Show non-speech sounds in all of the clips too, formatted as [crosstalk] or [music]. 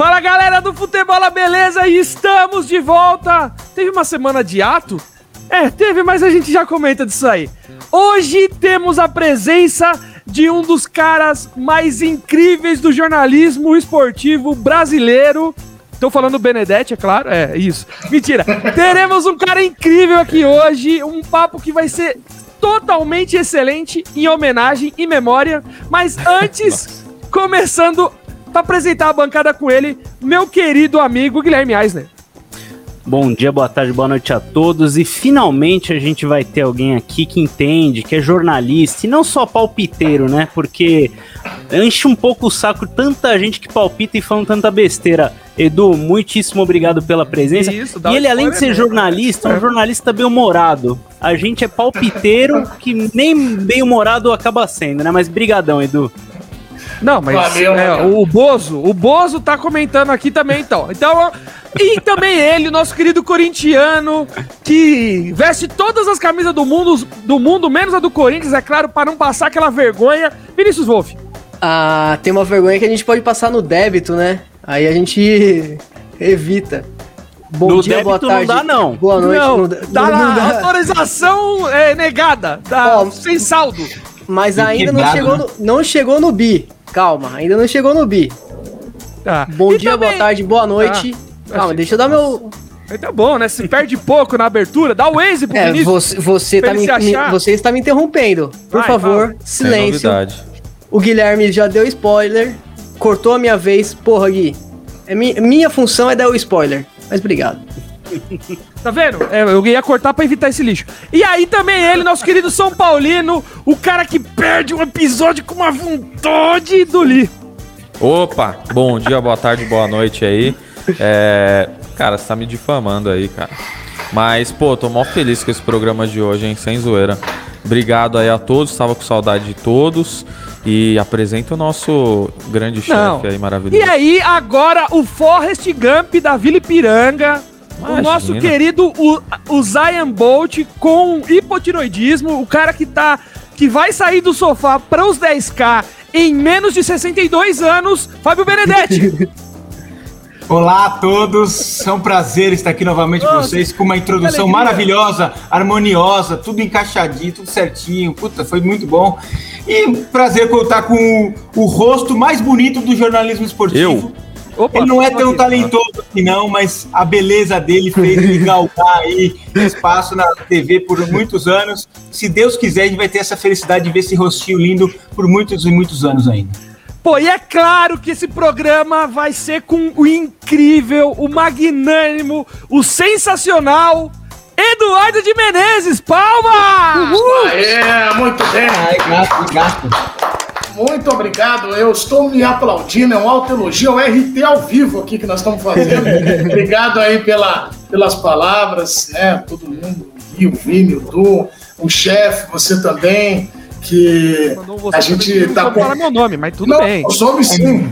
Fala galera do Futebol, beleza? E estamos de volta. Teve uma semana de ato? É, teve, mas a gente já comenta disso aí. Hoje temos a presença de um dos caras mais incríveis do jornalismo esportivo brasileiro. Tô falando Benedetti, é claro. É, isso. Mentira. [laughs] Teremos um cara incrível aqui hoje. Um papo que vai ser totalmente excelente em homenagem e memória. Mas antes, começando para apresentar a bancada com ele, meu querido amigo Guilherme Eisner. Bom dia, boa tarde, boa noite a todos. E finalmente a gente vai ter alguém aqui que entende, que é jornalista e não só palpiteiro, né? Porque enche um pouco o saco tanta gente que palpita e fala tanta besteira. Edu, muitíssimo obrigado pela presença. Isso, e ele, além de ser jornalista, é um jornalista bem-humorado. A gente é palpiteiro que nem bem-humorado acaba sendo, né? Mas brigadão, Edu. Não, mas Valeu, é, o Bozo, o Bozo tá comentando aqui também, então. Então, e também ele, nosso querido corintiano, que veste todas as camisas do mundo, do mundo, menos a do Corinthians, é claro, para não passar aquela vergonha. Vinícius Wolff. Ah, tem uma vergonha que a gente pode passar no débito, né? Aí a gente evita. Bom no dia, boa tarde. Não dá, não. Boa noite. Não, não, dá, não, não dá. autorização é, negada. Ó, sem saldo. Mas ainda não chegou, né? no, não chegou no bi. Calma, ainda não chegou no bi. Tá. Bom e dia, também... boa tarde, boa noite. Tá. Calma, deixa eu dar meu. Tá bom, né? Se perde pouco na abertura, dá o Waze pro é, Você, você, tá me, me, você está me interrompendo. Por Vai, favor, silêncio. O Guilherme já deu spoiler, cortou a minha vez. Porra, Gui. É mi, minha função é dar o spoiler. Mas obrigado. [laughs] Tá vendo? É, eu ia cortar pra evitar esse lixo. E aí também ele, nosso querido São Paulino, o cara que perde um episódio com uma vontade do Li. Opa, bom dia, boa tarde, boa noite aí. É, cara, você tá me difamando aí, cara. Mas, pô, tô mó feliz com esse programa de hoje, hein? Sem zoeira. Obrigado aí a todos, estava com saudade de todos. E apresenta o nosso grande chefe aí, maravilhoso. E aí, agora, o Forrest Gump da Vila Ipiranga, Imagina. O nosso querido o, o Zion Bolt com hipotiroidismo, o cara que tá que vai sair do sofá para os 10k em menos de 62 anos, Fábio Benedetti. [laughs] Olá a todos, é um prazer estar aqui novamente com vocês com uma introdução maravilhosa, harmoniosa, tudo encaixadinho, tudo certinho. Puta, foi muito bom. E prazer contar com o, o rosto mais bonito do jornalismo esportivo. Eu? Opa, ele não é tão talentoso assim, não, mas a beleza dele fez ele [laughs] galgar aí espaço na TV por muitos anos. Se Deus quiser, a gente vai ter essa felicidade de ver esse rostinho lindo por muitos e muitos anos ainda. Pô, e é claro que esse programa vai ser com o incrível, o magnânimo, o sensacional Eduardo de Menezes. Palma! Uhul! Aê, muito bem. Ai, gato, gato. Muito obrigado. Eu estou me aplaudindo. É um alto elogio. É o RT ao vivo aqui que nós estamos fazendo. [laughs] obrigado aí pela, pelas palavras, né? Todo mundo, o Vini, o Du, o chefe, você também. Que você a gente está com. falar meu nome, mas tudo não, bem. Soube sim.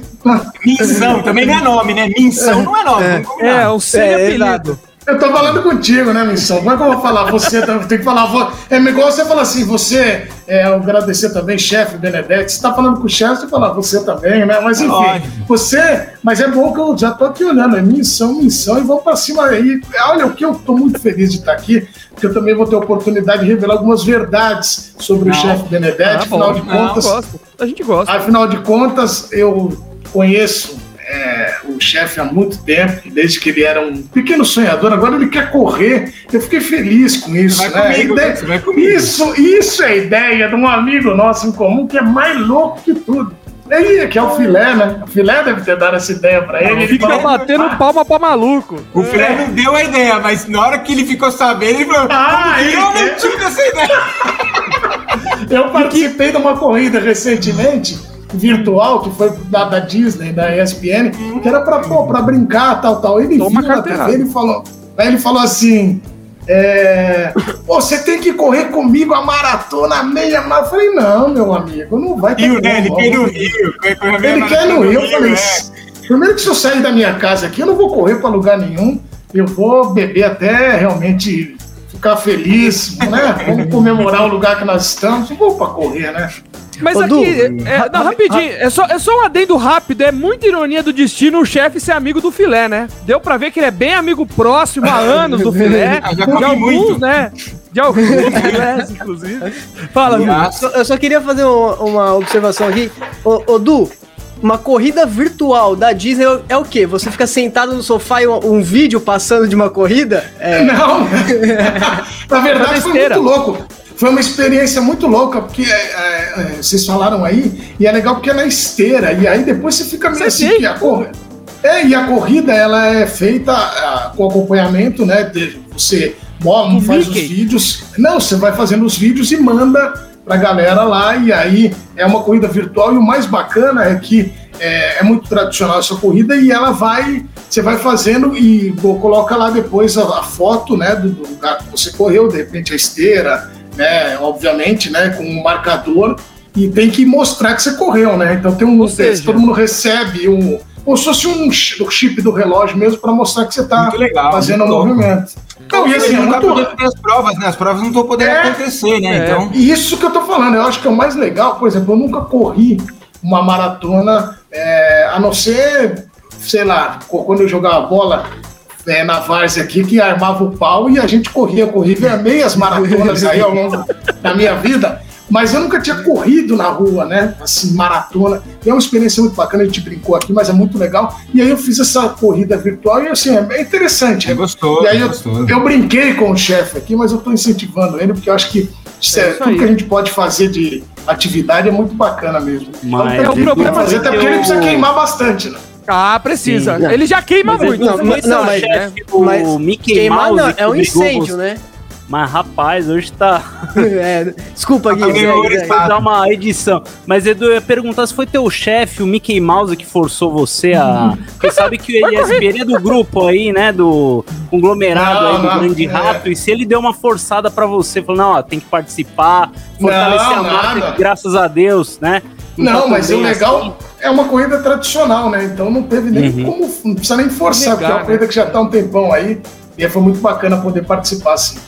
Minção também não é nome, né? Minção não é nome. É, é o seu é, apelido. Eu tô falando contigo, né, Missão? Como é que eu vou falar? Você tem que falar. É igual você falar assim, você, é, agradecer também, chefe Benedetti. Você tá falando com o chefe, você fala você também, né? Mas enfim, você. Mas é bom que eu já tô aqui olhando, é missão, missão, e vamos pra cima aí. Olha, o que eu tô muito feliz de estar aqui, porque eu também vou ter a oportunidade de revelar algumas verdades sobre não. o chefe Benedetti. Ah, afinal de contas. Não, a gente gosta. Afinal de contas, eu conheço é, o chefe há muito tempo, desde que ele era um pequeno sonhador, agora ele quer correr. Eu fiquei feliz com isso. Vai né? comigo, ideia, vai comigo. Isso, isso é a ideia de um amigo nosso em comum que é mais louco que tudo. Aí, que é o filé, né? O filé deve ter dado essa ideia pra ele. Ele fica batendo ah, palma pra maluco. O filé não deu a ideia, mas na hora que ele ficou sabendo, ele falou: Ah, eu não tive essa ideia. [laughs] eu participei de uma corrida recentemente virtual, que foi da, da Disney, da ESPN, que era pra, pô, pra brincar, tal, tal. Ele Toma viu na TV, ele falou, aí ele falou assim, é, Pô, você tem que correr comigo a maratona meia maratona. Eu falei, não, meu amigo, não vai ter Rio, né? Ele quer no Rio. Ele quer no Rio. Eu falei, é. primeiro que se eu sair da minha casa aqui, eu não vou correr para lugar nenhum. Eu vou beber até realmente ficar feliz, né? Vamos comemorar o lugar que nós estamos. Não vou para correr, né? Mas Ô, aqui, du, é, não, rapidinho, é só, é só um adendo rápido, é muita ironia do destino o chefe ser amigo do filé, né? Deu pra ver que ele é bem amigo próximo há [laughs] anos do filé. Já de alguns, muito. né? De alguns [laughs] filés, inclusive. Fala, viu? Eu só queria fazer uma, uma observação aqui. Ô, ô, Du, uma corrida virtual da Disney é o quê? Você fica sentado no sofá e um, um vídeo passando de uma corrida? É... Não! [laughs] Na verdade, foi muito louco. Foi uma experiência muito louca, porque é, é, é, vocês falaram aí, e é legal porque é na esteira, e aí depois você fica meio assim, que a corrida. É, e a corrida ela é feita uh, com acompanhamento, né? De, você mostra, faz Mickey. os vídeos. Não, você vai fazendo os vídeos e manda pra galera lá, e aí é uma corrida virtual, e o mais bacana é que é, é, muito tradicional essa corrida e ela vai, você vai fazendo e coloca lá depois a, a foto, né, do, do, lugar que você correu, de repente a esteira, né, obviamente, né, com um marcador e tem que mostrar que você correu, né? Então tem um, seja, todo mundo recebe um, como se fosse um chip do relógio mesmo para mostrar que você está fazendo um movimento. Então, e assim, não tá podendo ter as provas, né? As provas não estão podendo é, acontecer, né? É, então... Isso que eu tô falando, eu acho que é o mais legal, por exemplo, eu nunca corri uma maratona, é, a não ser, sei lá, quando eu jogava bola é, na várzea aqui, que armava o pau e a gente corria, corria meias maratonas aí ao longo da minha vida. Mas eu nunca tinha corrido na rua, né? Assim, maratona. E é uma experiência muito bacana, a gente brincou aqui, mas é muito legal. E aí eu fiz essa corrida virtual e assim, é interessante. É gostoso. E aí eu, gostoso. eu brinquei com o chefe aqui, mas eu estou incentivando ele, porque eu acho que é, tudo que a gente pode fazer de atividade é muito bacana mesmo. Mas então, é o problema fazer, até porque ele precisa queimar bastante, né? Ah, precisa. Sim, ele já queima mas muito. Não, mas, não, mas, né? o mas Mickey queimar Mouse não, é um incêndio, né? Mas rapaz, hoje tá. [laughs] é, desculpa, Gui. Vou dar uma edição. Mas Edu, eu ia perguntar se foi teu chefe, o Mickey Mouse, que forçou você a. [laughs] Você sabe que o ESPN é do grupo aí, né? Do conglomerado não, aí do não, Grande é. Rato. E se ele deu uma forçada pra você, falou, não, ó, tem que participar, fortalecer não, a marca, graças a Deus, né? Então, não, mas o legal assim... é uma corrida tradicional, né? Então não teve nem uhum. como. Não precisa nem forçar, porque é uma corrida né? que já tá um tempão aí. E foi muito bacana poder participar, assim.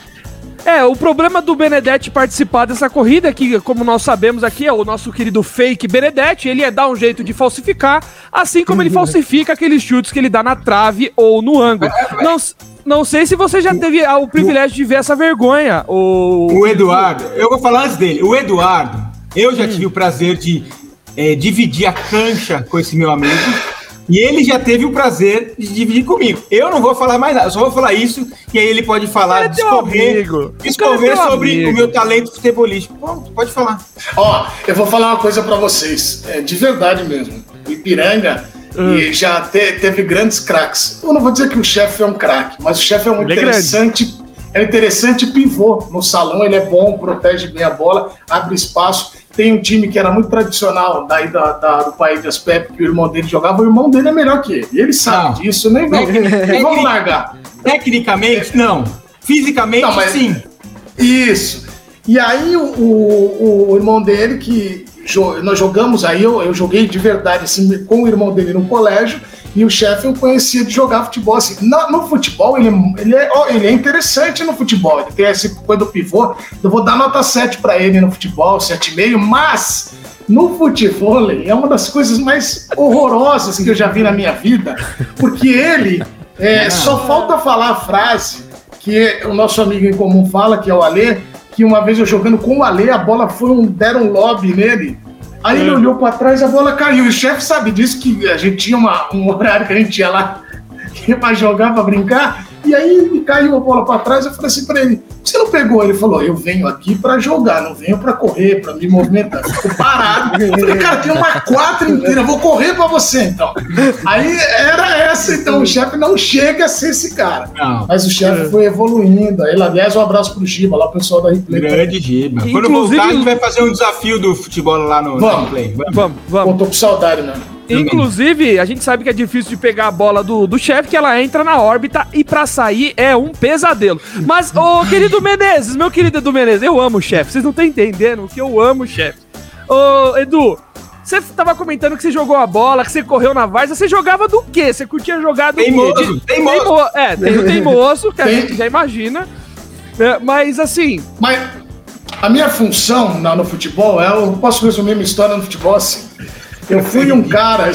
É, o problema do Benedetti participar dessa corrida, é que, como nós sabemos aqui, é o nosso querido fake Benedetti, ele é dar um jeito de falsificar, assim como ele falsifica aqueles chutes que ele dá na trave ou no ângulo. Não, não sei se você já teve o privilégio de ver essa vergonha. O, o Eduardo, eu vou falar antes dele. O Eduardo, eu já hum. tive o prazer de é, dividir a cancha com esse meu amigo. E ele já teve o prazer de dividir comigo. Eu não vou falar mais nada, eu só vou falar isso, e aí ele pode falar, discorrer, discorrer sobre amigo. o meu talento futebolístico. Pronto, pode falar. Ó, eu vou falar uma coisa para vocês, é, de verdade mesmo. O Ipiranga hum. e já te, teve grandes craques. Eu não vou dizer que o chefe é um craque, mas o chefe é um ele é interessante. É, é interessante pivô no salão, ele é bom, protege bem a bola, abre espaço tem um time que era muito tradicional daí da, da, do país de Aspep, que o irmão dele jogava, o irmão dele é melhor que ele. E ele sabe não. disso, nem, [laughs] nem vamos largar. Tecnicamente, não. Fisicamente, não, mas, sim. Isso. E aí o, o, o irmão dele, que nós jogamos aí, eu, eu joguei de verdade assim, com o irmão dele no colégio, e o chefe eu conhecia de jogar futebol. Assim, no, no futebol, ele, ele, é, ele é interessante no futebol. Ele tem esse coisa do pivô. Eu vou dar nota 7 para ele no futebol, 7,5, mas no futebol é uma das coisas mais horrorosas que eu já vi na minha vida, porque ele é, só falta falar a frase que o nosso amigo em comum fala, que é o Alê, que uma vez eu jogando com o Alê, a bola foi um deram um lobby nele Aí é. ele olhou para trás e a bola caiu. E o chefe sabe disso, que a gente tinha uma, um horário que a gente ia lá [laughs] para jogar, para brincar. E aí caiu a bola para trás. Eu falei assim para ele: Você não pegou? Ele falou: Eu venho aqui para jogar, não venho para correr, para me movimentar. Ficou parado. Eu falei: Cara, tem uma quatro inteira, vou correr para você então. Aí era essa, então. O chefe não chega a ser esse cara. Não. Mas o chefe foi evoluindo. Ele, aliás, um abraço pro Giba, lá o pessoal da Replay. Grande Giba. Quando Inclusive, voltar, a gente vai fazer um desafio do futebol lá no vamos, Replay. Vamos, vamos. vamos. Pô, tô com saudade, né? Inclusive, a gente sabe que é difícil de pegar a bola do, do chefe, que ela entra na órbita e pra sair é um pesadelo. Mas, ô querido Menezes, meu querido Edu Menezes, eu amo o chefe. Vocês não estão entendendo que eu amo o chefe. Ô, Edu, você tava comentando que você jogou a bola, que você correu na várzea. Você jogava do quê? Você curtia jogar do teimoso, quê? teimoso. Teimo... É, tem o teimoso, que a gente já imagina. É, mas assim. Mas a minha função no futebol é. Eu posso resumir minha história no futebol assim. Eu fui um cara.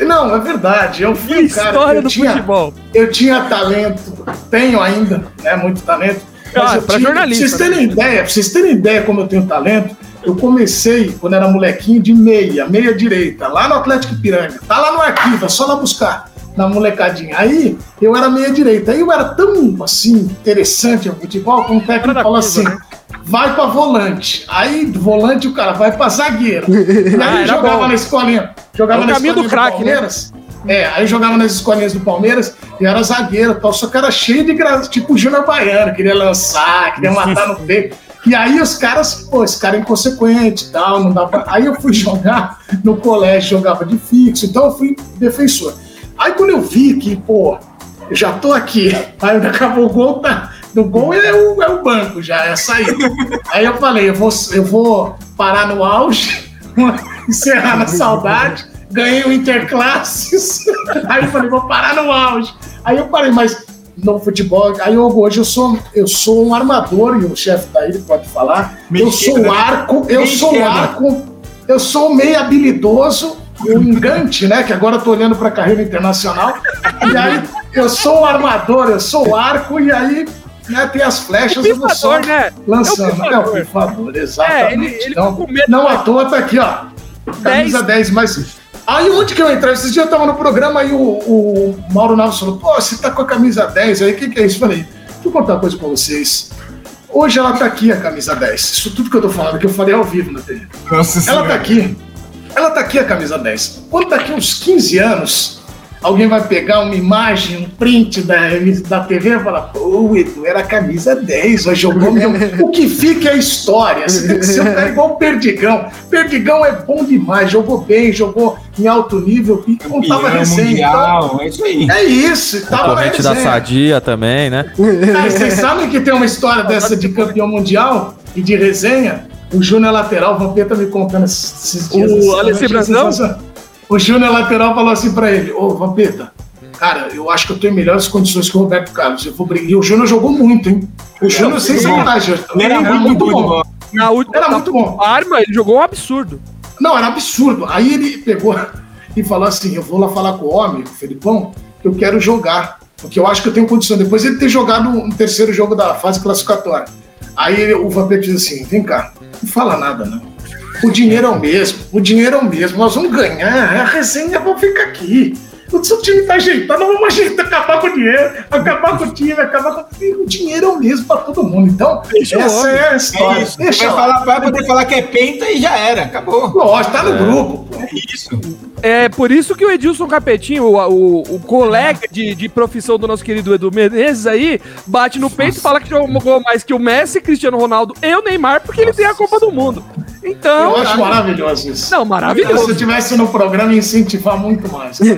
Não, é verdade. Eu fui um cara. História do tinha, futebol. Eu tinha talento, tenho ainda, né? Muito talento. Ah, para jornalista. Pra vocês terem né? ideia, pra vocês terem ideia como eu tenho talento, eu comecei quando era molequinho de meia, meia direita, lá no Atlético Piranga. Tá lá no arquivo, é só lá buscar na molecadinha. Aí eu era meia direita. Aí eu era tão assim interessante o futebol, que um técnico falou assim: né? Vai para volante. Aí do volante o cara vai para zagueiro. [laughs] E aí ah, jogava bom. na escolinha. Jogava é na do, crack, do né? Palmeiras. Né? É, aí jogava nas escolinhas do Palmeiras e era zagueiro, tal, só que era cheio de graça, tipo o Júnior Baiano, queria lançar, queria matar no peito. E aí os caras, pô, esse cara é inconsequente e tal, não dá pra... Aí eu fui [laughs] jogar no colégio, jogava de fixo, então eu fui defensor. Aí quando eu vi que, pô, eu já tô aqui, [laughs] aí acabou o gol, tá, do gol é o, é o banco já, é a saída. Aí eu falei, eu vou, eu vou parar no auge, [laughs] encerrar na saudade, ganhei o Interclasses, [laughs] aí eu falei, vou parar no auge. Aí eu parei, mas no futebol, aí eu, hoje eu sou, eu sou um armador, e o chefe daí pode falar, eu sou um arco, eu sou um arco, eu sou meio habilidoso, o engante, né? Que agora eu tô olhando pra carreira internacional. E aí eu sou o armador, eu sou o arco, e aí né, tem as flechas do pifador, né? lançando. É o pifador, exatamente. É, ele, ele não, não à toa tá aqui, ó. Camisa 10, 10 mas. Aí onde que eu entrei? Esses dias eu tava no programa e o, o Mauro Naves falou: pô, você tá com a camisa 10 aí, o que, que é isso? Eu falei, deixa eu contar uma coisa pra vocês. Hoje ela tá aqui, a camisa 10. Isso tudo que eu tô falando, que eu falei ao vivo na TV. Nossa ela senhora. tá aqui. Ela tá aqui, a camisa 10. Quando daqui uns 15 anos, alguém vai pegar uma imagem, um print da, da TV e falar, pô, Edu, era a camisa 10, hoje jogou mesmo. [laughs] o que fica é a história. Você tem que ser um cara [laughs] igual o Perdigão. Perdigão é bom demais, jogou bem, jogou em alto nível e contava resenha. Então, é isso aí. É isso. Da Sadia também, né? Vocês sabem que tem uma história dessa de campeão mundial e de resenha? O Júnior Lateral, o Vampeta me contando esses dias. O Alessi Brandão? O Júnior lateral falou assim para ele: Ô, Vampeta, cara, eu acho que eu tenho melhores condições que o Roberto Carlos. Eu vou brigar. E o Júnior jogou muito, hein? O Júnior, sem sacanagem, era, era muito bom. bom. Na última era muito bom. Arma, ele jogou um absurdo. Não, era absurdo. Aí ele pegou [laughs] e falou assim: Eu vou lá falar com o homem, o Felipão, que eu quero jogar. Porque eu acho que eu tenho condição. Depois ele ter jogado um terceiro jogo da fase classificatória. Aí o Vampeta diz assim: Vem cá, não fala nada, não. O dinheiro é o mesmo, o dinheiro é o mesmo, nós vamos ganhar, a resenha vai ficar aqui. O seu time tá ajeitado, vamos ajeitar, acabar com o dinheiro, acabar com o time, acabar com o dinheiro é o mesmo para todo mundo. Então, Deixa essa é a história. É Deixa vai, falar, vai poder falar que é penta e já era, acabou. Lógico, tá no é. grupo. É isso. É por isso que o Edilson Capetinho, o, o, o colega de, de profissão do nosso querido Edu Menezes aí, bate no peito e fala que jogou mais que o Messi, Cristiano Ronaldo e o Neymar, porque Nossa. ele tem a Copa do Mundo. Então. Eu acho maravilhoso isso. Não, maravilhoso. Se eu tivesse no programa, incentivar muito mais. [laughs]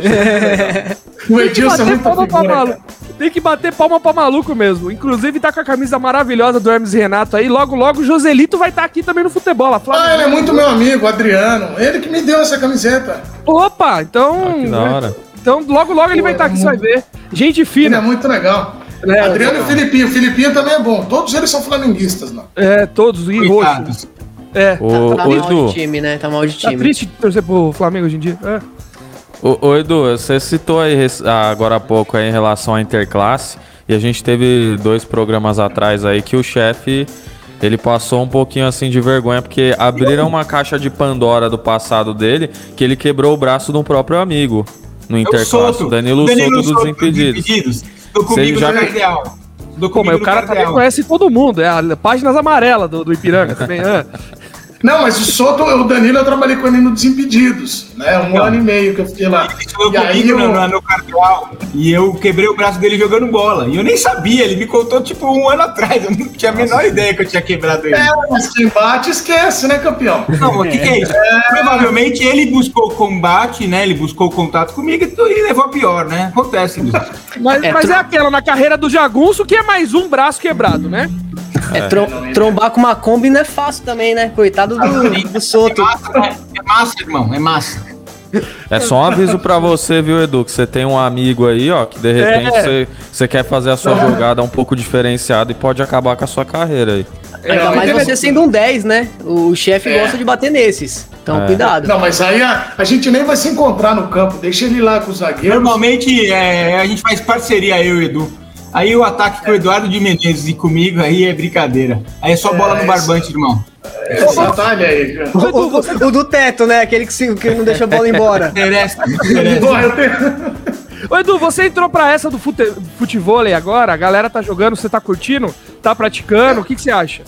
[laughs] o Edilson é muito figura, Tem que bater palma pra maluco mesmo. Inclusive, tá com a camisa maravilhosa do Hermes Renato aí. Logo, logo, o Joselito vai estar tá aqui também no futebol. Ah, ele é muito meu amigo, Adriano. Ele que me deu essa camiseta. Opa, então. Ah, que da hora. Então, logo, logo Pô, ele vai estar tá aqui, muito... você vai ver. Gente fina. Ele é muito legal. É, Adriano é e o Filipinho. O Filipinho também é bom. Todos eles são flamenguistas, não? É, todos. E roxos. É. O, tá, tá mal de time, né? Tá mal de tá time. Tá triste torcer pro Flamengo hoje em dia. É. Ô, Edu, você citou aí agora há pouco aí em relação à interclasse. E a gente teve dois programas atrás aí que o chefe ele passou um pouquinho assim de vergonha porque abriram uma caixa de Pandora do passado dele que ele quebrou o braço de um próprio amigo no Interclasse. Danilo, Danilo Soto, dos Impedidos. Tô comigo já... no Cardeal. Do Pô, mas o cara também conhece todo mundo. É a páginas amarelas do, do Ipiranga também. Não, mas o Soto, o Danilo, eu trabalhei com ele no Desimpedidos, né? Um não. ano e meio que eu fiquei lá. Ele e aí eu... no, no cartual e eu quebrei o braço dele jogando bola. E eu nem sabia, ele me contou tipo um ano atrás. Eu não tinha a menor ideia que eu tinha quebrado ele. É, mas quem bate esquece, né, campeão? Não, o que, que, é isso? É... Provavelmente ele buscou combate, né? Ele buscou contato comigo e levou a pior, né? Acontece. mas é, mas é aquela, na carreira do Jagunço, que é mais um braço quebrado, né? É, trom trombar com uma Kombi não é fácil também, né? Coitado do, do Soto. É massa, é, é massa, irmão, é massa. É só um aviso pra você, viu, Edu? Que você tem um amigo aí, ó, que de repente é. você, você quer fazer a sua jogada um pouco diferenciada e pode acabar com a sua carreira aí. Ainda mais você sendo um 10, né? O chefe é. gosta de bater nesses. Então, é. cuidado. Não, mas aí a, a, gente nem vai se encontrar no campo. Deixa ele lá com o zagueiro. Normalmente é, a gente faz parceria, eu e o Edu. Aí o ataque com o Eduardo de Menezes e comigo aí é brincadeira. Aí é só bola no barbante, irmão. Esse atalho aí, cara. O, o, o, do teto, né? Aquele que, se, que não deixa a bola embora. [laughs] Interessa, Ô Edu, você entrou pra essa do fute, futebol agora, a galera tá jogando, você tá curtindo, tá praticando, o que, que você acha?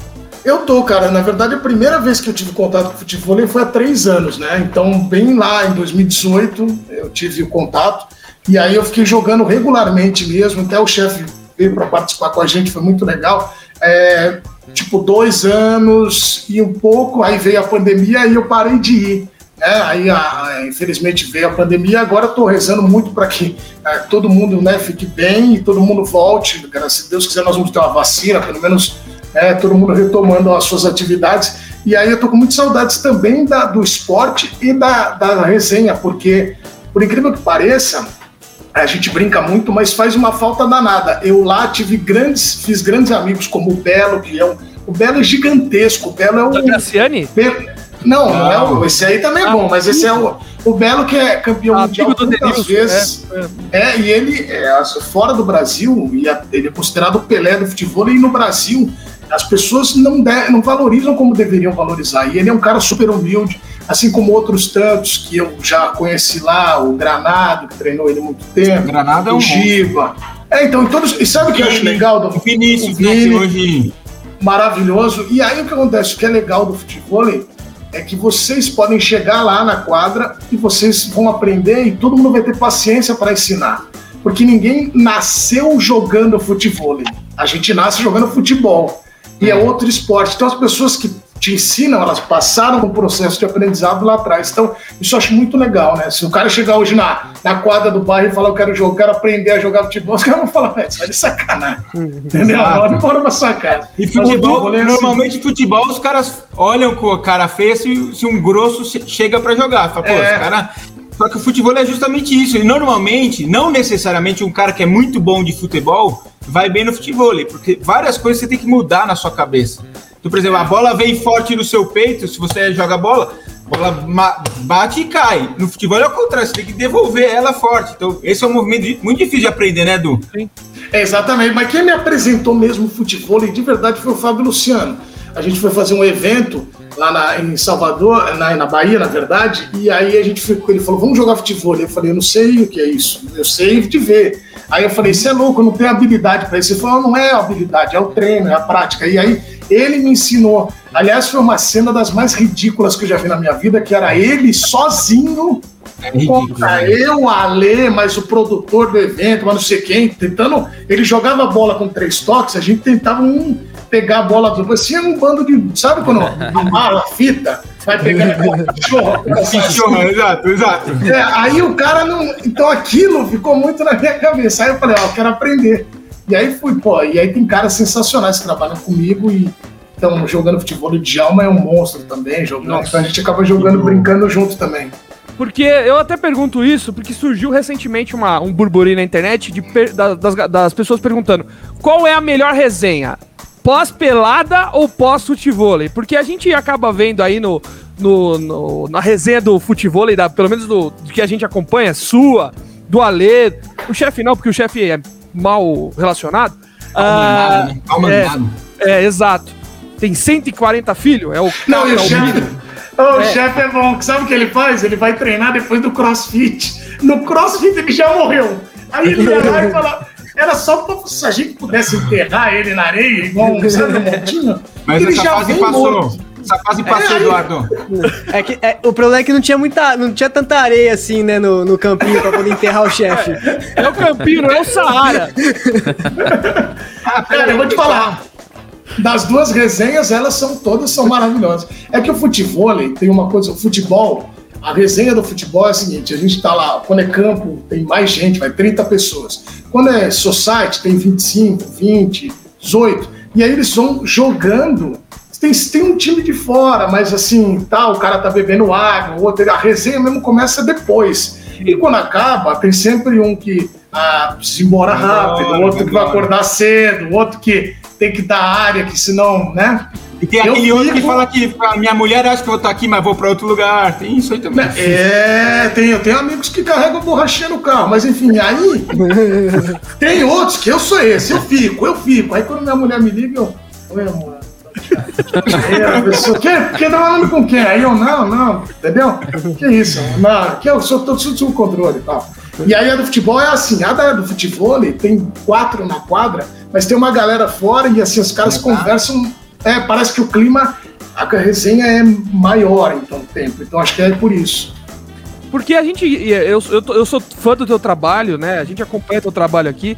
Eu tô, cara. Na verdade, a primeira vez que eu tive contato com futebol foi há três anos, né? Então, bem lá em 2018, eu tive o contato. E aí eu fiquei jogando regularmente mesmo. Até o chefe veio para participar com a gente, foi muito legal. É, tipo, dois anos e um pouco, aí veio a pandemia e eu parei de ir. Né? Aí, a, a, infelizmente, veio a pandemia. Agora estou rezando muito para que é, todo mundo né, fique bem e todo mundo volte. Se Deus quiser, nós vamos ter uma vacina, pelo menos é, todo mundo retomando as suas atividades. E aí eu tô com muitas saudades também da, do esporte e da, da resenha, porque, por incrível que pareça, a gente brinca muito, mas faz uma falta danada. Eu lá tive grandes, fiz grandes amigos, como o Belo, que é um. O Belo é gigantesco. O Belo é o. Graciane? Não, não, não, é o, esse aí também é bom, mas esse é o, o Belo que é campeão ah, mundial muitas vezes. É, é. é, e ele é fora do Brasil, e ele é considerado o Pelé do futebol, e no Brasil as pessoas não, de, não valorizam como deveriam valorizar. E ele é um cara super humilde, assim como outros tantos que eu já conheci lá, o Granado, que treinou ele há muito tempo. Granado é um o Giba. É, então, todos. E sabe o que eu acho legal do o Vinícius, o Vini, né, hoje... Maravilhoso. E aí o que acontece? O que é legal do futebol é que vocês podem chegar lá na quadra e vocês vão aprender e todo mundo vai ter paciência para ensinar. Porque ninguém nasceu jogando futebol. A gente nasce jogando futebol e é outro esporte. Então as pessoas que te ensinam, elas passaram um processo de aprendizado lá atrás. Então, isso eu acho muito legal, né? Se o cara chegar hoje na, na quadra do bairro e falar, eu quero jogar, quero aprender a jogar futebol, [laughs] os caras vão falar, velho, sai de sacanagem. Entendeu? Agora bora pra sua casa. E futebol, normalmente assim. futebol, os caras olham com a cara feia se, se um grosso chega pra jogar. Fala, pô, é. esse cara só que o futebol é justamente isso. E normalmente, não necessariamente um cara que é muito bom de futebol vai bem no futebol, porque várias coisas você tem que mudar na sua cabeça. Então, por exemplo, a bola vem forte no seu peito, se você joga bola, a bola bate e cai. No futebol é o contrário, você tem que devolver ela forte. Então, esse é um movimento muito difícil de aprender, né, Edu? É, exatamente, mas quem me apresentou mesmo o futebol de verdade foi o Fábio Luciano. A gente foi fazer um evento lá na, em Salvador, na, na Bahia, na verdade, e aí a gente ficou, ele falou, vamos jogar futebol. Eu falei, eu não sei o que é isso, eu sei de ver. Aí eu falei, você é louco, eu não tenho habilidade para isso. Ele falou, não é habilidade, é o treino, é a prática. E aí ele me ensinou. Aliás, foi uma cena das mais ridículas que eu já vi na minha vida, que era ele sozinho é contra né? eu, a Alê, mas o produtor do evento, mas não sei quem, tentando. Ele jogava a bola com três toques, a gente tentava um pegar a bola do. Assim, um bando de. Sabe quando [laughs] amala a fita? Vai pegar a [laughs] cachorro. cachorro, exato, exato. É, aí o cara não. Então aquilo ficou muito na minha cabeça. Aí eu falei, ó, eu quero aprender. E aí fui, pô, e aí tem caras sensacionais que trabalham comigo e estão jogando futebol. O Djalma é um monstro também, jogando. Então a gente acaba jogando, brincando junto também. Porque eu até pergunto isso, porque surgiu recentemente uma, um burburinho na internet de, das, das pessoas perguntando qual é a melhor resenha? Pós-pelada ou pós-futevôlei? Porque a gente acaba vendo aí no, no, no, na resenha do futevôlei, da, pelo menos do, do, que a gente acompanha, sua, do Alê, o chefe não, porque o chefe é mal relacionado. Ah, né? é, é, exato. Tem 140 filhos? É o Não, e o chefe. [laughs] O é. chefe é bom, sabe o que ele faz? Ele vai treinar depois do crossfit. No crossfit ele já morreu. Aí ele vai lá e fala: era só pra, se a gente pudesse enterrar ele na areia, igual um Sandro Montinho. Mas ele essa já fase passou. Morto. Essa fase é, passou, é, Eduardo. É que, é, o problema é que não tinha muita, não tinha tanta areia assim, né, no, no campinho pra poder enterrar o chefe. É, o campinho, não é o Saara. ah, cara, eu vou te falar. Das duas resenhas, elas são todas são maravilhosas. É que o futebol tem uma coisa, o futebol a resenha do futebol é a seguinte: a gente está lá, quando é campo, tem mais gente, vai 30 pessoas. Quando é society, tem 25, 20, 18. E aí eles vão jogando. Tem, tem um time de fora, mas assim, tá, o cara tá bebendo água, o outro, a resenha mesmo começa depois. E quando acaba, tem sempre um que ah, ir embora rápido, o outro que vai acordar cedo, o outro que tem que dar área, que senão, né? E tem eu aquele fico... outro que fala que a minha mulher acha que eu vou estar aqui, mas vou para outro lugar. Tem isso aí também. É, tem, eu tenho amigos que carregam borrachinha no carro, mas enfim, aí [laughs] tem outros que eu sou esse, eu fico, eu fico. Aí quando minha mulher me liga, eu. Oi, amor. Aí a pessoa, que, que tá falando com quem? Aí eu, não, não, entendeu? Que isso? Não, que eu sou todo sob controle e tal. E aí a do futebol é assim, a da do futebol tem quatro na quadra, mas tem uma galera fora e assim, os caras conversam. É, parece que o clima, a resenha é maior então tempo. Então acho que é por isso. Porque a gente. Eu, eu, eu sou fã do teu trabalho, né? A gente acompanha teu trabalho aqui.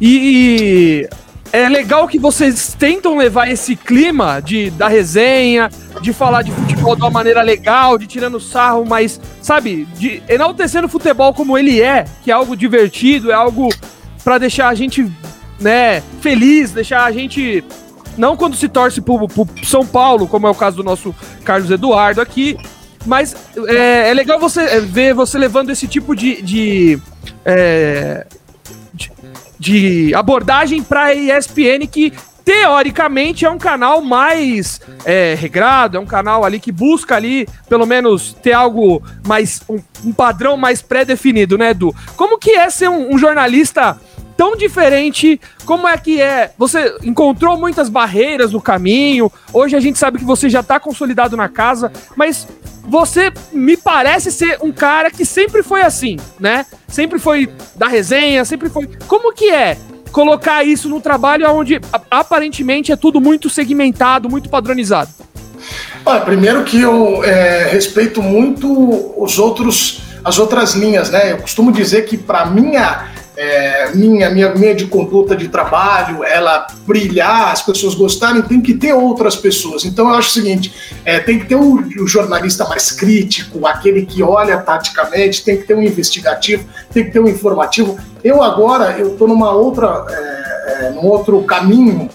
E, é legal que vocês tentam levar esse clima de, da resenha, de falar de futebol de uma maneira legal, de tirando sarro, mas, sabe, de enaltecendo o futebol como ele é, que é algo divertido, é algo para deixar a gente, né, feliz, deixar a gente. Não quando se torce pro, pro São Paulo, como é o caso do nosso Carlos Eduardo aqui, mas é, é legal você ver você levando esse tipo de, de é, de abordagem para ESPN que teoricamente é um canal mais é, regrado, é um canal ali que busca ali, pelo menos, ter algo mais, um, um padrão mais pré-definido, né, Edu? Como que é ser um, um, jornalista tão diferente? Como é que é? Você encontrou muitas barreiras no caminho, hoje a gente sabe que você já tá consolidado na casa, mas você me parece ser um cara que sempre foi assim, né? Sempre foi da resenha, sempre foi. Como que é colocar isso no trabalho onde aparentemente é tudo muito segmentado, muito padronizado? Olha, primeiro que eu é, respeito muito os outros, as outras linhas, né? Eu costumo dizer que para minha é, minha, minha, de conduta de trabalho, ela brilhar, as pessoas gostarem, tem que ter outras pessoas. Então eu acho o seguinte: é, tem que ter o, o, jornalista mais crítico, aquele que olha taticamente, tem que ter um investigativo, tem que ter um informativo. Eu agora eu estou numa outra, é, é, num outro caminho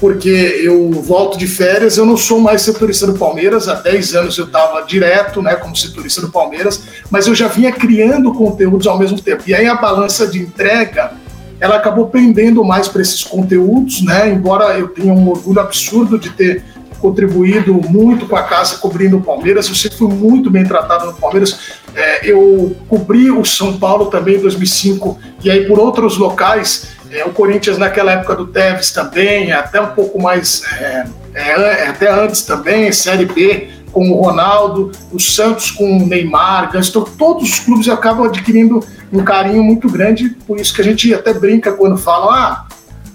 porque eu volto de férias, eu não sou mais setorista do Palmeiras, há 10 anos eu estava direto, né, como setorista do Palmeiras, mas eu já vinha criando conteúdos ao mesmo tempo. E aí a balança de entrega, ela acabou pendendo mais para esses conteúdos, né, embora eu tenha um orgulho absurdo de ter contribuído muito com a casa cobrindo o Palmeiras, eu sempre fui muito bem tratado no Palmeiras, é, eu cobri o São Paulo também em 2005, e aí por outros locais, é, o Corinthians naquela época do Tevez também, até um pouco mais, é, é, é, até antes também, Série B com o Ronaldo, o Santos com o Neymar, então todos os clubes acabam adquirindo um carinho muito grande, por isso que a gente até brinca quando falam, ah,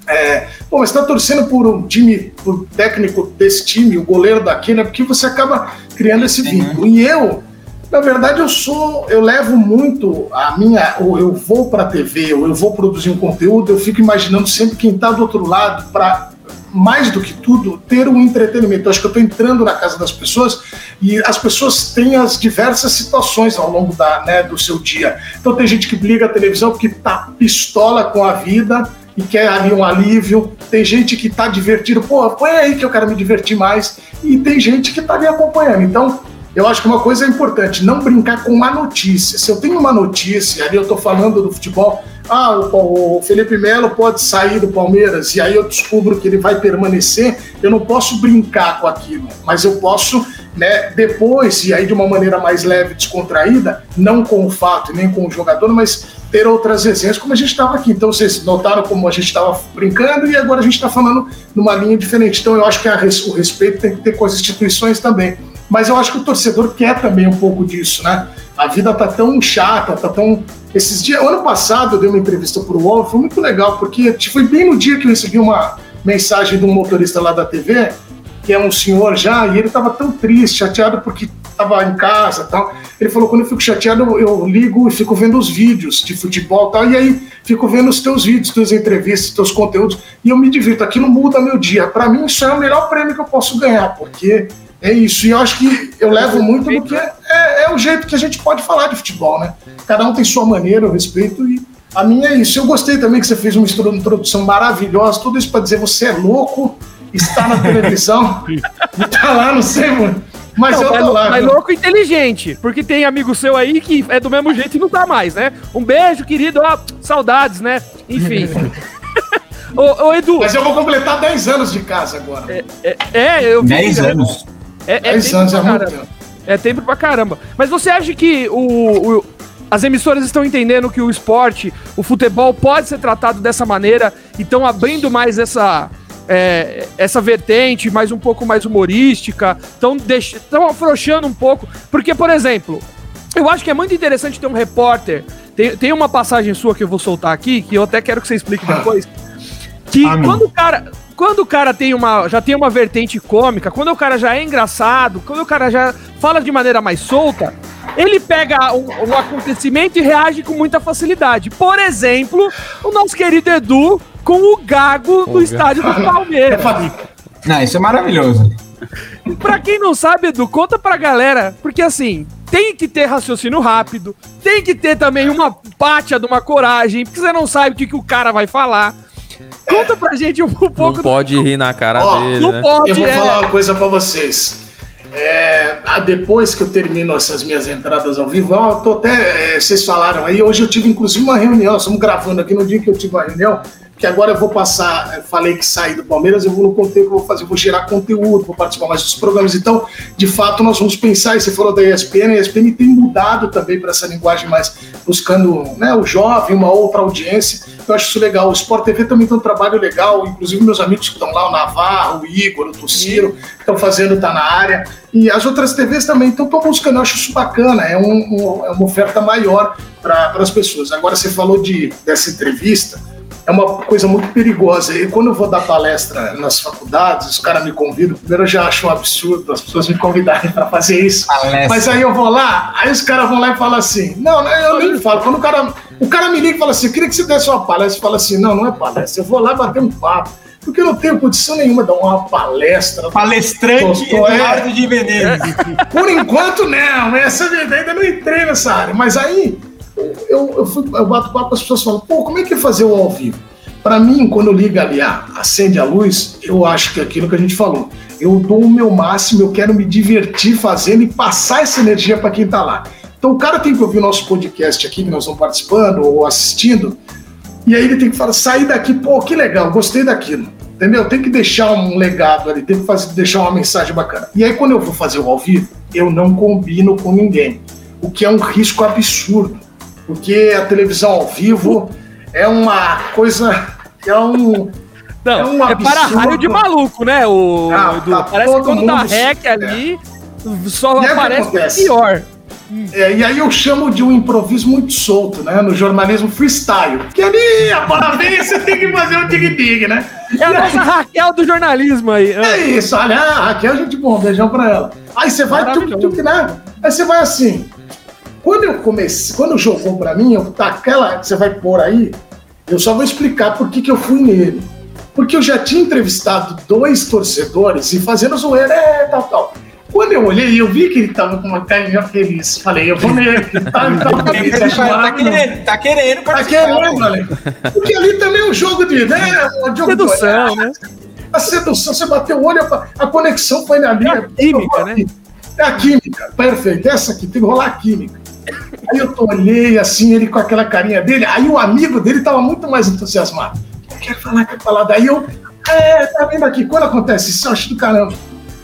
é, pô, mas está torcendo por um time, por técnico desse time, o goleiro daqui, né? Porque você acaba criando esse vínculo. E eu, na verdade, eu sou, eu levo muito a minha, ou eu vou para a TV, ou eu vou produzir um conteúdo, eu fico imaginando sempre quem está do outro lado para mais do que tudo, ter um entretenimento. Eu acho que eu estou entrando na casa das pessoas e as pessoas têm as diversas situações ao longo da, né, do seu dia. Então tem gente que liga a televisão porque tá pistola com a vida e quer ali um alívio. Tem gente que tá divertido, pô, põe aí que eu quero me divertir mais. E tem gente que tá ali acompanhando. Então, eu acho que uma coisa é importante, não brincar com uma notícia. Se eu tenho uma notícia, ali eu estou falando do futebol, ah, o, Felipe Melo pode sair do Palmeiras, e aí eu descubro que ele vai permanecer, eu não posso brincar com aquilo, mas eu posso, né, depois, e aí de uma maneira mais leve, descontraída, não com o fato nem com o jogador, mas ter outras resenhas, como a gente estava aqui. Então vocês notaram como a gente estava brincando e agora a gente está falando numa linha diferente. Então eu acho que a, o respeito tem que ter com as instituições também mas eu acho que o torcedor quer também um pouco disso, né? A vida tá tão chata, tá tão. Esses dias, ano passado eu dei uma entrevista pro UOL, foi muito legal, porque foi bem no dia que eu recebi uma mensagem de um motorista lá da TV, que é um senhor já, e ele tava tão triste, chateado porque tava em casa tal. Ele falou: quando eu fico chateado, eu, ligo e fico vendo os vídeos de futebol tal, e aí fico vendo os teus vídeos, tuas entrevistas, teus conteúdos, e eu me divirto. Aquilo muda meu dia. Para mim, isso é o melhor prêmio que eu posso ganhar, porque é isso, e eu acho que eu levo muito do que é, é, é, o jeito que a gente pode falar de futebol, né? Cada um tem sua maneira, eu respeito, e a minha é isso. Eu gostei também que você fez uma introdução maravilhosa, tudo isso para dizer você é louco, está na televisão. [laughs] tá lá, não sei, mano. Mas não, eu tô mas, lá. Mas louco inteligente, porque tem amigo seu aí que é do mesmo jeito e não tá mais, né? Um beijo, querido, ó, saudades, né? Enfim. [laughs] ô, ô, Edu. Mas eu vou completar 10 anos de casa agora. É, é, é eu 10 anos. É, é 10 anos é muito tempo. É tempo pra caramba. Mas você acha que o, o as emissoras estão entendendo que o esporte, o futebol pode ser tratado dessa maneira e estão abrindo mais essa, é, essa vertente, mais um pouco mais humorística, estão afrouxando um pouco. Porque, por exemplo, eu acho que é muito interessante ter um repórter. Tem, tem uma passagem sua que eu vou soltar aqui, que eu até quero que você explique depois. Que quando o cara. Quando o cara tem uma, já tem uma vertente cômica, quando o cara já é engraçado, quando o cara já fala de maneira mais solta, ele pega um, um, acontecimento e reage com muita facilidade. Por exemplo, o nosso querido Edu com o Gago do estádio do [laughs] Palmeiras. Não, isso é maravilhoso. pra quem não sabe, Edu, conta pra galera, porque assim, tem que ter raciocínio rápido, tem que ter também uma pátia de uma coragem, porque você não sabe o que, que o cara vai falar. Conta pra gente um, pouco. Não pode do... rir na cara oh, dele. Não né? pode, Eu vou é... falar uma coisa pra vocês. É, ah, depois que eu termino essas minhas entradas ao vivo, eu tô até. É, vocês falaram aí, hoje eu tive inclusive uma reunião, estamos gravando aqui no dia que eu tive uma reunião, que agora eu vou passar, falei que saí do Palmeiras, eu vou no conteúdo, vou fazer, vou gerar conteúdo, vou participar mais dos programas. Então, de fato, nós vamos pensar, e você falou da ESPN, a ESPN tem mudado também para essa linguagem mais buscando né, o jovem, uma outra audiência. Eu acho isso legal. O Sport TV também tem um trabalho legal, inclusive meus amigos que estão lá, o Navarro, o Igor, o Tociro, estão fazendo, tá na área. E as outras TVs também, estou buscando, eu acho isso bacana, é, um, um, é uma oferta maior para as pessoas. Agora você falou de, dessa entrevista, é uma coisa muito perigosa. E quando eu vou dar palestra nas faculdades, os caras me convidam, primeiro eu já acho um absurdo as pessoas me convidarem para fazer isso. Palestra. Mas aí eu vou lá, aí os caras vão lá e falam assim: não, eu nem falo. Quando o cara, o cara me liga e fala assim: eu queria que você desse uma palestra, fala assim: não, não é palestra, eu vou lá bater um papo. Porque eu não tenho condição nenhuma de dar uma palestra. Palestrante Eduardo é. de Veneno. [laughs] Por enquanto, não. Essa ainda não entrei nessa área. Mas aí eu, eu, fui, eu bato papo, as pessoas falam, pô, como é que é fazer o ao vivo? Para mim, quando liga ali, ah, acende a luz, eu acho que é aquilo que a gente falou. Eu dou o meu máximo, eu quero me divertir fazendo e passar essa energia para quem está lá. Então o cara tem que ouvir o nosso podcast aqui, que nós estamos participando ou assistindo, e aí ele tem que falar, sair daqui, pô, que legal, gostei daquilo. Entendeu? Tem que deixar um legado ali, tem que fazer, deixar uma mensagem bacana. E aí, quando eu vou fazer o ao vivo, eu não combino com ninguém, o que é um risco absurdo porque a televisão ao vivo é uma coisa. É um. Não, é, um é para raio de maluco, né? O, ah, tá parece que quando dá rec ali, é. só e aparece pior. É, e aí eu chamo de um improviso muito solto, né? No jornalismo freestyle. Que ali, a parabéns, você tem que fazer um tig-tig, né? É a e nossa aí... Raquel do jornalismo aí. É isso, olha, a Raquel, gente bom, beijão pra ela. Aí você vai, tuk, tuk, né? Aí você vai assim, quando eu comecei, quando jogou para mim, eu, tá, aquela que você vai pôr aí, eu só vou explicar por que, que eu fui nele. Porque eu já tinha entrevistado dois torcedores e fazendo zoeira, é, tal, tal. Quando eu olhei, eu vi que ele tava com uma carinha feliz. Falei, eu vou [laughs] nele. Tá, tá, feliz, tá, tá, querendo, tá querendo Tá querendo, falei. Porque ali também é um jogo de, né? Um jogo sedução, né? A sedução, você bateu o olho, a conexão foi na linha. É a química, né? É a química, perfeito. Essa aqui, tem que rolar a química. Aí eu olhei assim, ele com aquela carinha dele, aí o amigo dele estava muito mais entusiasmado. Eu quero falar, quero falar. Daí eu, é, tá vendo aqui, quando acontece isso, eu acho do caramba.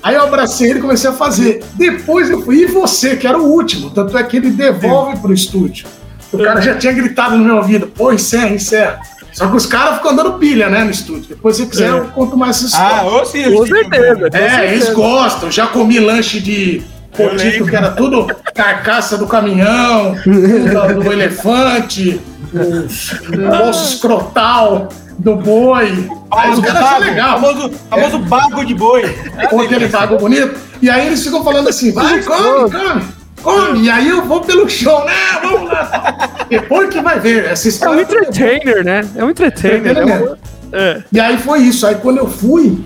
Aí eu abracei ele e comecei a fazer. Depois eu fui, e você, que era o último, tanto é que ele devolve pro estúdio. O cara já tinha gritado no meu ouvido, pô, encerra, encerra. Só que os caras ficam dando pilha, né, no estúdio. Depois, se quiser, eu conto mais essas Ah, ou sim, com certeza. É, eles gostam. Já comi lanche de Potito, que era tudo carcaça do caminhão, do, do elefante, o osso escrotal do boi. Aí os caras acham legal. Famoso, famoso é. bago de boi. Com aquele bago bonito. E aí eles ficam falando assim: vai, come, come. Come, e aí eu vou pelo show, né? Vamos lá. Depois que vai ver. Essa história. É um entertainer, né? É um entertainer. É um... É. E aí foi isso. Aí quando eu fui,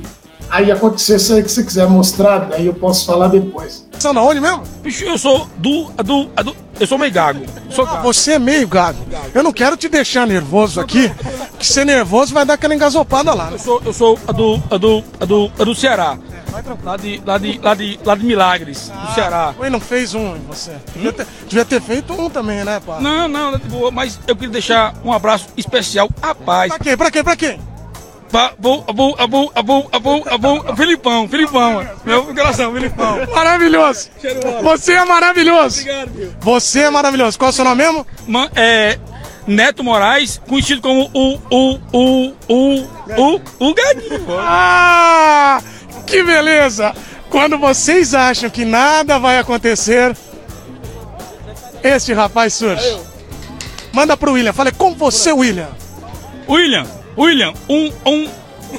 aí aconteceu isso aí que você quiser mostrar, aí eu posso falar depois. Você é onde mesmo? Bicho, eu sou do, do, do. Eu sou meio gago. Sou gago. Você é meio gago. Eu não quero te deixar nervoso aqui, que ser nervoso vai dar aquela engasopada lá. Eu sou, eu sou a do, a do, a do, a do Ceará. Lá de, lá de, lá de, lá de Milagres, ah, do Ceará. Ele não fez um em você. Devia ter, devia ter, feito um também, né, pá? Não, não, de boa, mas eu queria deixar um abraço especial à paz. Pra quê? Pra quê? Pra quê? Abou, abou, abou, abou, abou, abou, Filipão, Filipão, meu coração, Filipão. Maravilhoso. Você é maravilhoso. Obrigado, meu. Você é maravilhoso. Qual é o seu nome mesmo? Man, é Neto Moraes, conhecido como o o o o o o Gadinho. Ah, que beleza! Quando vocês acham que nada vai acontecer, este rapaz surge. Manda pro William, fala com você, William. William, William, um, um,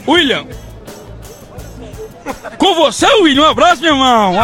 William. Com você, William, um abraço, meu irmão.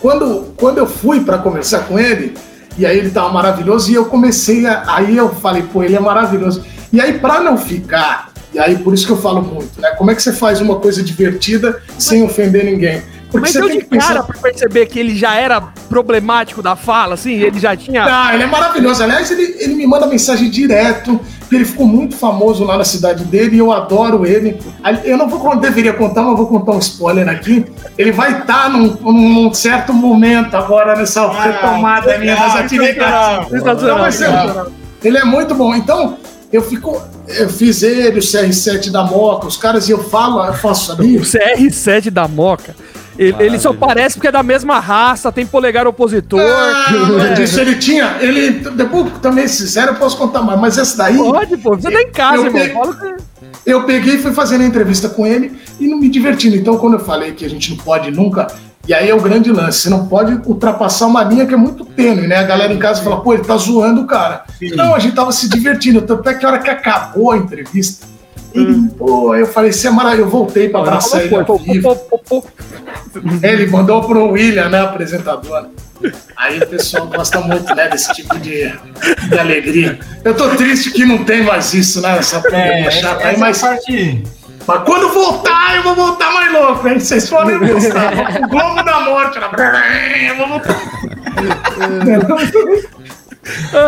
Quando, quando eu fui para conversar com ele, e aí ele tava maravilhoso, e eu comecei a. Aí eu falei, pô, ele é maravilhoso. E aí, para não ficar, e aí por isso que eu falo muito, né? Como é que você faz uma coisa divertida sem ofender ninguém? Porque Mas tem de que pensar... cara pra perceber que ele já era problemático da fala, assim, ele já tinha. Ah, ele é maravilhoso. Aliás, ele, ele me manda mensagem direto, ele ficou muito famoso lá na cidade dele e eu adoro ele. Eu não vou deveria contar, mas vou contar um spoiler aqui. Ele vai estar tá num, num, certo momento agora nessa ah, retomada minha das atividades. Então, ele é muito bom. Então, eu fico. Eu fiz ele, o CR7 da Moca, os caras, e eu falo, eu faço, sabia? O CR7 da Moca. Ele, ele, só parece porque é da mesma raça, tem polegar opositor. Ah, disso ele tinha. Ele. Depois também se fizeram, eu posso contar mais. Mas essa daí. Pode, pô. Você tá em casa, eu irmão. Peguei, eu peguei e fui fazendo a entrevista com ele e não me divertindo. Então, quando eu falei que a gente não pode nunca. E aí é o grande lance. Você não pode ultrapassar uma linha que é muito tênue, né? A galera em casa fala, pô, ele tá zoando o cara. Sim. Não, a gente tava se divertindo. Tanto é que a hora que acabou a entrevista hum. pô, eu falei, você é maravilhoso. Eu voltei para abraçar ele ao vivo. Ele mandou pro William, né, apresentador. Aí o pessoal gosta muito, né, desse tipo de, de alegria. Eu tô triste que não tem mais isso, né, essa é, chata aí, mas... Parte... Mas quando voltar, eu vou voltar mais louco, hein? Vocês podem [laughs] gostar. O Globo da Morte, né? eu vou voltar.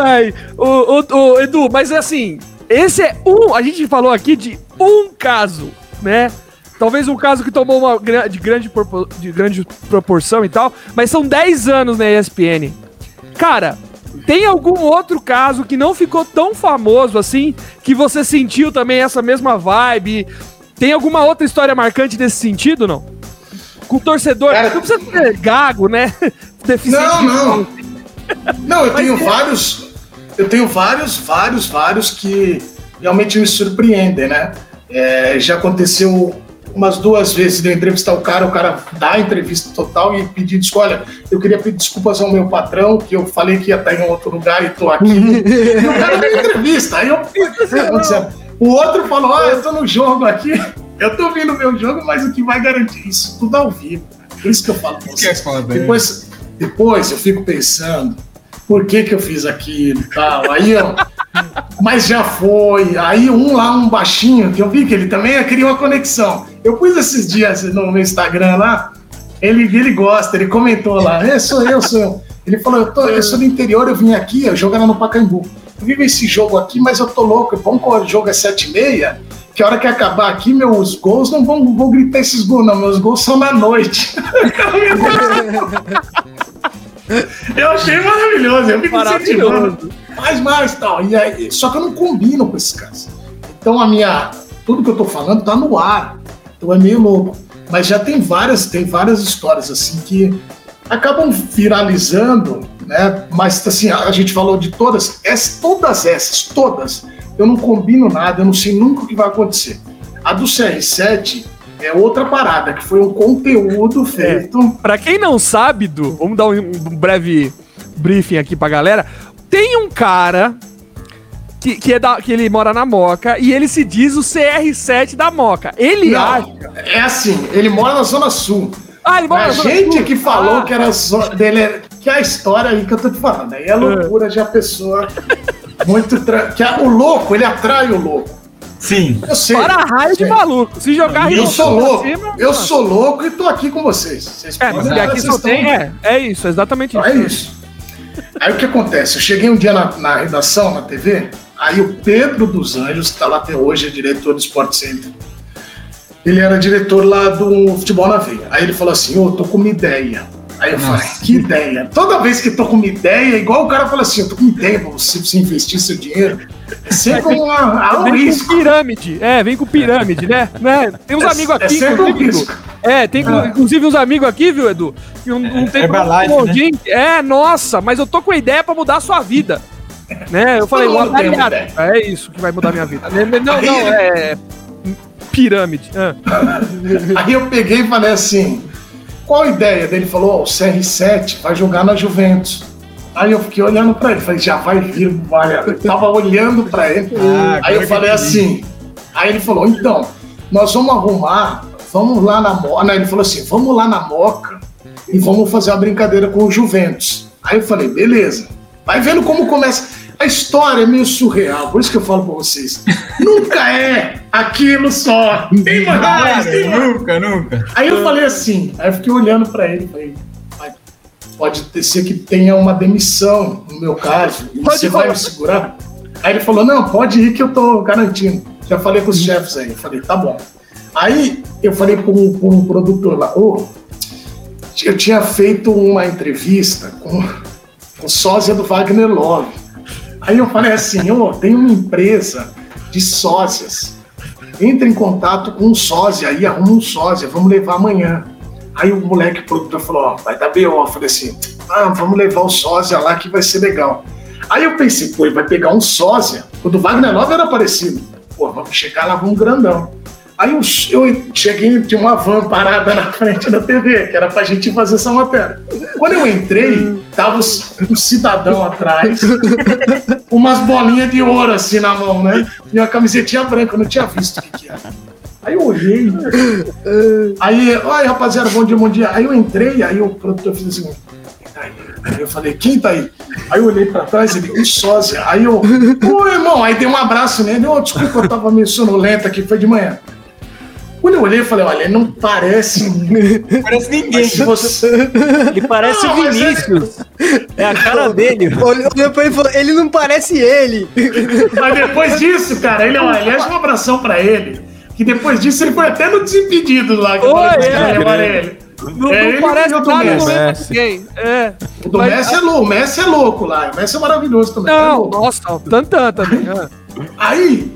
Ai, o, o, o, Edu, mas assim, esse é um. A gente falou aqui de um caso, né? Talvez um caso que tomou uma de grande, de grande proporção e tal, mas são 10 anos na ESPN. Cara, tem algum outro caso que não ficou tão famoso assim, que você sentiu também essa mesma vibe? Tem alguma outra história marcante nesse sentido, não? Com o torcedor, Cara, não precisa ser gago, né? [laughs] Deficiente não, não. [laughs] Não, eu tenho vários eu tenho vários, vários, vários que realmente me surpreendem, né? É, já aconteceu umas duas vezes de eu entrevistar o cara, o cara dá a entrevista total e pedir desculpa. Olha, eu queria pedir desculpas ao meu patrão, que eu falei que ia estar em outro lugar e estou aqui. [laughs] e o cara deu entrevista. Aí eu. o outro falou: Ah, eu estou no jogo aqui, eu estou vindo o meu jogo, mas o que vai garantir isso? Tudo ao vivo. Por isso que eu falo pra. Depois, depois eu fico pensando por que, que eu fiz aquilo e tal. Aí, ó, mas já foi. Aí um lá, um baixinho, que eu vi que ele também queria uma conexão. Eu pus esses dias no meu Instagram lá, ele, ele gosta, ele comentou lá, é, sou eu, sou eu. Ele falou, eu, tô, eu sou do interior, eu vim aqui, eu jogando no Pacaembu. Eu vivo esse jogo aqui, mas eu tô louco. Vamos que o jogo é 7 e meia, que a hora que acabar aqui, meus gols não vão, vão gritar esses gols, não. Meus gols são na noite. [laughs] [laughs] Eu achei maravilhoso, eu fico incentivando. Mais, mais tal. E aí, só que eu não combino com esses caras. Então a minha. Tudo que eu tô falando tá no ar. Então é meio louco. Mas já tem várias, tem várias histórias assim que acabam viralizando, né? Mas assim, a gente falou de todas, essas, todas essas, todas, eu não combino nada, eu não sei nunca o que vai acontecer. A do CR7, é outra parada, que foi um conteúdo é. feito. É. Para quem não sabe, do, vamos dar um, um, breve briefing aqui pra galera. Tem um cara que, que, é da, que ele mora na Moca e ele se diz o CR7 da Moca. Ele não, acha. É assim, ele mora na Zona Sul. Ah, ele mora a na Zona gente Sul. que falou ah. que era só dele, que é a história aí que eu tô te falando. Aí é loucura de a pessoa muito. Tra... que é, o louco, ele atrai o louco. Sim. Eu sei. Para raio de maluco. Se jogar Eu sou louco. Cima, eu mano. sou louco e tô aqui com vocês. Vocês é, mas aqui só tem. É, é isso, exatamente isso. É isso. Aí o que acontece? Eu cheguei um dia na, na redação, na TV, aí o Pedro dos Anjos, que tá lá até hoje, é diretor do Sport Center. ele era diretor lá do Futebol na Veia. Aí ele falou assim: Ô, oh, tô com uma ideia. Aí eu Nossa. falei, que ideia. Toda vez que tô com uma ideia, igual o cara fala assim, eu tô com uma ideia pra você, pra você investir seu dinheiro. Sempre uma, a um vem risco. com pirâmide. É, vem com pirâmide, né? né? Tem uns é, amigos aqui, é inclusive. Um é, tem é. inclusive uns amigos aqui, viu, Edu? Que um, um tempo né? É, nossa, mas eu tô com a ideia pra mudar a sua vida. Né? Eu falei, uma É isso que vai mudar a minha vida. Não, não, é. Pirâmide. Ah. [laughs] Aí eu peguei e falei assim qual a ideia? Ele falou: oh, o CR7 vai jogar na Juventus. Aí eu fiquei olhando para ele, falei, já vai vir, vai. Eu tava olhando para ele. Ah, aí eu falei assim. Aí ele falou: então, nós vamos arrumar, vamos lá na Moca. Ele falou assim: vamos lá na Moca e vamos fazer uma brincadeira com o Juventus. Aí eu falei: beleza. Vai vendo como começa. A história é meio surreal, por isso que eu falo pra vocês. nunca é aquilo só. Tem mais, tem mais. Nunca, nunca. Aí eu falei assim, aí eu fiquei olhando pra ele falei, pode ser que tenha uma demissão, no meu caso, e pode você falar. vai me segurar? Aí ele falou, não, pode ir que eu tô garantindo. Já falei com os chefes aí. Eu falei, tá bom. Aí eu falei com, com um produtor lá, ô, oh, eu tinha feito uma entrevista com o sósia do Wagner Love. Aí eu falei assim, ô, oh, tem uma empresa de sócias. Entra em contato com um sósia aí, arruma um sósia, vamos levar amanhã. Aí o moleque produtor falou, ó, vai dar B.O. Eu falei assim, ah, vamos levar o sósia lá que vai ser legal. Aí eu pensei, pô, vai pegar um sósia. O Wagner Love era parecido. Pô, vamos chegar lá, vamos grandão. Aí eu, eu cheguei, tinha uma van parada na frente da TV, que era pra gente fazer essa matéria. Quando eu entrei, tava um cidadão atrás, [laughs] umas bolinhas de ouro assim na mão, né? E uma camisetinha branca, eu não tinha visto o que, que era. Aí eu olhei. Aí, oi rapaziada, bom dia, bom dia. Aí eu entrei, aí o produtor fez assim. Aí eu falei, quem tá aí? Aí eu olhei pra trás, ele, o sósia. Aí eu, ô irmão, aí dei um abraço nele. Ô, desculpa, eu tava meio sonolento aqui, foi de manhã. Quando eu olhei, eu falei, olha, ele não parece. parece ninguém. Você... Ele parece o é Vinícius. É... é... a cara dele. Olhou pra ele e falou, ele não parece ele. Mas depois disso, cara, ele, aliás, um abração pra ele. Que depois disso ele foi até no Desimpedido lá. Que Oi, é, ele. Não, é, não parece nada. É. O do Mas, Messi é louco, o Messi é louco lá. O Messi é maravilhoso também. Não, é nossa, tantan também. Aí,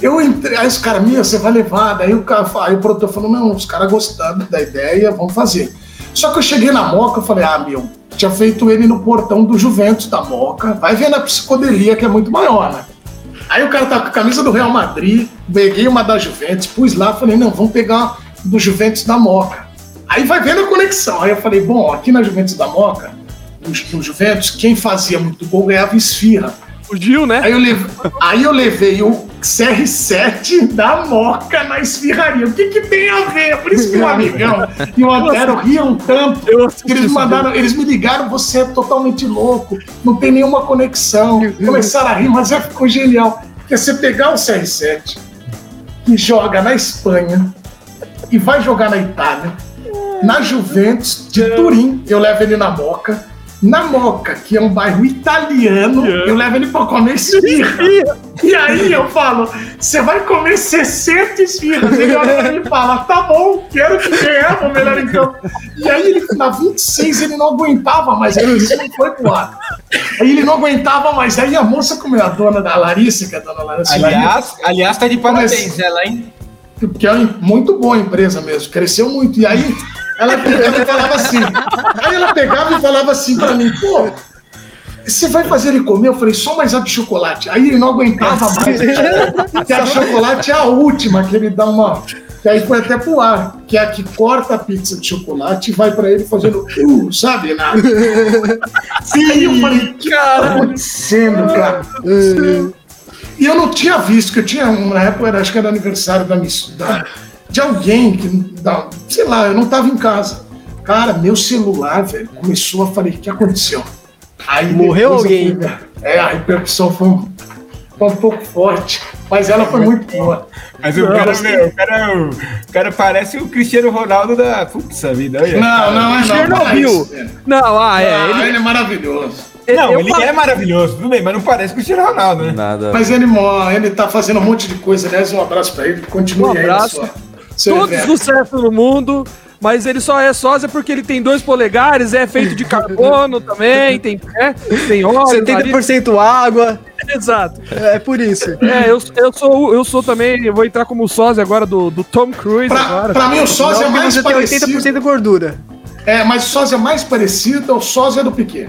eu entrei, aí os caras, meu, você vai levar. Daí o, cara, aí o produtor falou: não, os caras gostaram da ideia, vamos fazer. Só que eu cheguei na Moca, eu falei: ah, meu, tinha feito ele no portão do Juventus da Moca. Vai ver na psicodelia, que é muito maior, né? Aí o cara tá com a camisa do Real Madrid, peguei uma da Juventus, pus lá, falei: não, vamos pegar do Juventus da Moca. Aí vai vendo a conexão. Aí eu falei: bom, aqui na Juventus da Moca, no, Juventus, quem fazia muito gol ganhava esfirra. Fugiu, né? Aí eu, levei, aí eu levei o CR7 da Moca na esfirraria. O que, que tem a ver? Por isso que o amigão e o Antero riam tanto. eles mandaram, eles me ligaram, você é totalmente louco, não tem nenhuma conexão. Começaram a rir, mas já ficou genial. Porque você pegar o CR7 que joga na Espanha e vai jogar na Itália, na Juventus de Turim, eu levo ele na Moca na Moca, que é um bairro italiano, yeah. eu levo ele pra comer esfirra. e aí eu falo, você vai comer 60 esfirras. Ele olha pra e fala, tá bom, quero que ganhar, melhor então. E aí ele, na 26 ele não aguentava mais, aí ele não foi pro ar. Aí ele não aguentava mais, aí a moça comeu a dona da Larissa, que é a dona Larissa. Aliás, aliás tá de parabéns ela, hein? Que é muito boa a empresa mesmo, cresceu muito. E aí ela pegava e falava assim. Aí ela pegava e falava assim pra mim, pô, você vai fazer ele comer? Eu falei, só mais a de chocolate. Aí ele não aguentava mais. que a chocolate é a última, que ele dá uma. Que aí foi até pro ar, que é a que corta a pizza de chocolate e vai pra ele fazendo, uh, sabe? Nada. Sim, aí eu falei, que cara, tá acontecendo, cara? E eu não tinha visto, que eu tinha, na época, acho que era aniversário da, da de alguém que, da, sei lá, eu não tava em casa. Cara, meu celular, velho, começou a falar, o que aconteceu? Aí Morreu alguém? Fui, é, a repercussão foi um, foi um pouco forte, mas ela foi muito boa. Mas o cara, meu, o cara, o cara parece o Cristiano Ronaldo da putz vida. Olha, não, não, é não. Não, viu? Não, ah, é. Ah, ele... ele é maravilhoso. Não, eu ele é maravilhoso, tudo bem, mas não parece com o Cristiano Ronaldo, né? Nada. Mas ele, ele tá fazendo um monte de coisa, aliás, um abraço pra ele, continue um abraço. aí. Todo sucesso no mundo, mas ele só é sósia porque ele tem dois polegares, é feito de carbono [laughs] também, tem, é, tem óleo. 70% água. Exato. É, é, por isso. É, eu, eu, sou, eu sou também, eu vou entrar como sósia agora do, do Tom Cruise. Pra, agora. pra mim, o sósia é mais parecido. Tem 80% de gordura. É, mas o sósia mais parecido é o sósia do Piquet.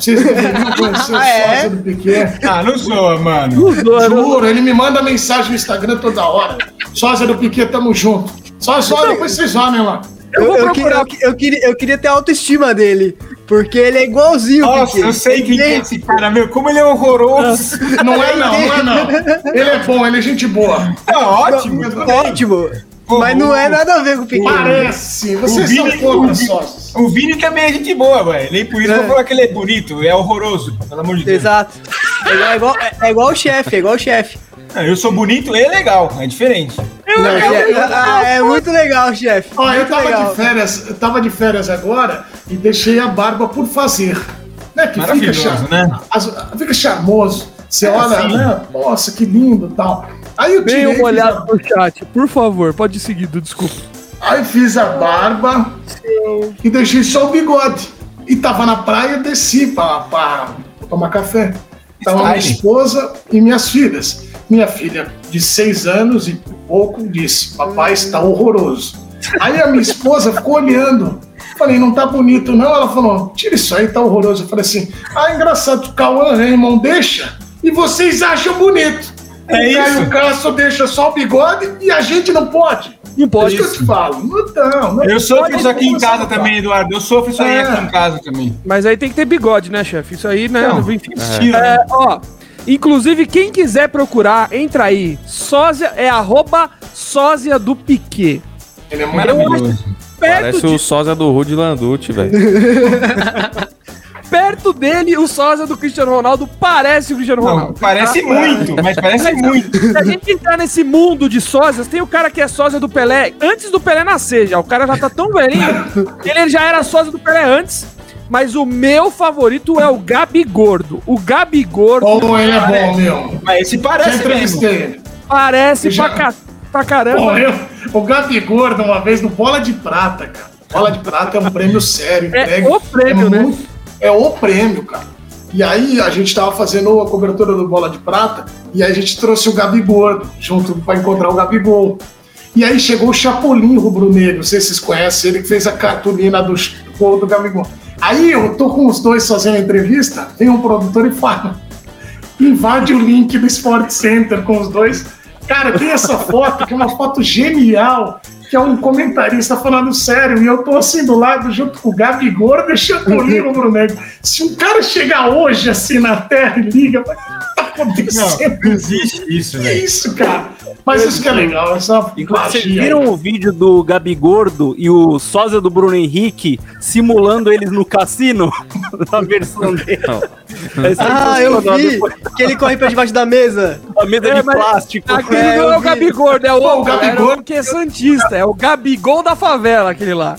Vocês deveriam conhecer ah, o é? sósia do Piquet. Ah, não zoa, mano. Não zoa, Juro, ele me manda mensagem no Instagram toda hora. Sósia do Piquet, tamo junto. Só, só depois vocês homem lá. Eu, eu, eu, eu, eu, queria, eu queria ter a autoestima dele. Porque ele é igualzinho. Nossa, eu sei quem é esse cara, meu. Como ele é horroroso. Não é, não, não é, não. Ele é bom, ele é gente boa. É ótimo. ótimo. Mas não é nada a ver com o Piquet. Parece. Vocês Vini, são contra sócios. O Vini também é gente boa, velho. Nem por isso é. eu vou falar que ele é bonito. É horroroso, pelo amor de Deus. Exato. É igual, é igual o chefe, é igual o chefe. Eu sou bonito e legal, é diferente. Não, é, ah, é muito legal, chefe. Ó, eu tava legal. de férias, eu tava de férias agora e deixei a barba por fazer. Né? Que fica, char... né? As... fica charmoso. Você é olha, assim. né? Nossa, que lindo tal. Aí eu tirei. Dê uma olhada no chat, por favor. Pode seguir, desculpa. Aí fiz a barba e deixei só o bigode. E tava na praia, desci pra tomar café. Tava minha esposa e minhas filhas. Minha filha, de seis anos e pouco, disse: Papai está horroroso. Aí a minha esposa ficou olhando. Falei, não tá bonito, não. Ela falou: tira isso aí, tá horroroso. Eu falei assim: ah, engraçado, Cauã, né, irmão? Deixa. E vocês acham bonito. É o Caio Castro deixa só o bigode e a gente não pode. Não pode. É isso que eu te falo. Não, não, eu sofro isso aqui em casa também, Eduardo. Eu sofro isso aí é. aqui em casa também. Mas aí tem que ter bigode, né, chefe? Isso aí, né? Não, enfim. É. É, ó, inclusive, quem quiser procurar, entra aí. Sósia é arroba sósia do Piquet. Ele é maravilhoso. Parece de... o sósia do Rudy Landucci, velho. [laughs] perto dele, o sósia do Cristiano Ronaldo parece o Cristiano Ronaldo. Não, parece muito, mas parece muito. Se a gente entrar nesse mundo de sósias, tem o cara que é sósia do Pelé antes do Pelé nascer já. O cara já tá tão velhinho que [laughs] ele já era sósia do Pelé antes. Mas o meu favorito é o Gabi Gordo. O Gabi Gordo. Oh, ele é bom, meu. Mas esse parece mesmo. Parece já... pra, ca... pra caramba. Pô, eu... O Gabi Gordo, uma vez no Bola de Prata, cara. Bola de Prata é um prêmio sério. É o prêmio, é né? Muito é o prêmio, cara. E aí a gente estava fazendo a cobertura do Bola de Prata e aí a gente trouxe o Gabigol junto para encontrar o Gabigol. E aí chegou o Chapolin rubro-negro, não sei se vocês conhecem, ele que fez a cartolina do gol do Gabigol. Aí eu tô com os dois fazendo a entrevista, tem um produtor e fala, invade o link do Sport Center com os dois. Cara, tem essa foto, que é uma foto genial, que é um comentarista falando sério, e eu tô assim do lado, junto com o Gabigol, deixando o pro Negro. Se um cara chegar hoje assim na Terra e liga, acontecendo? Não, existe isso, né? Que isso, cara? Mas isso que é legal, essa Vocês viram o vídeo do Gabi Gordo e o sósia do Bruno Henrique simulando eles no cassino? [laughs] Na versão dele. ah, eu vi! Que ele corre pra debaixo da mesa. A mesa é, de plástico. Aquele é, não é o Gabi Gordo, é o, Pô, o Gabigol que é santista, é o Gabigol da favela, aquele lá.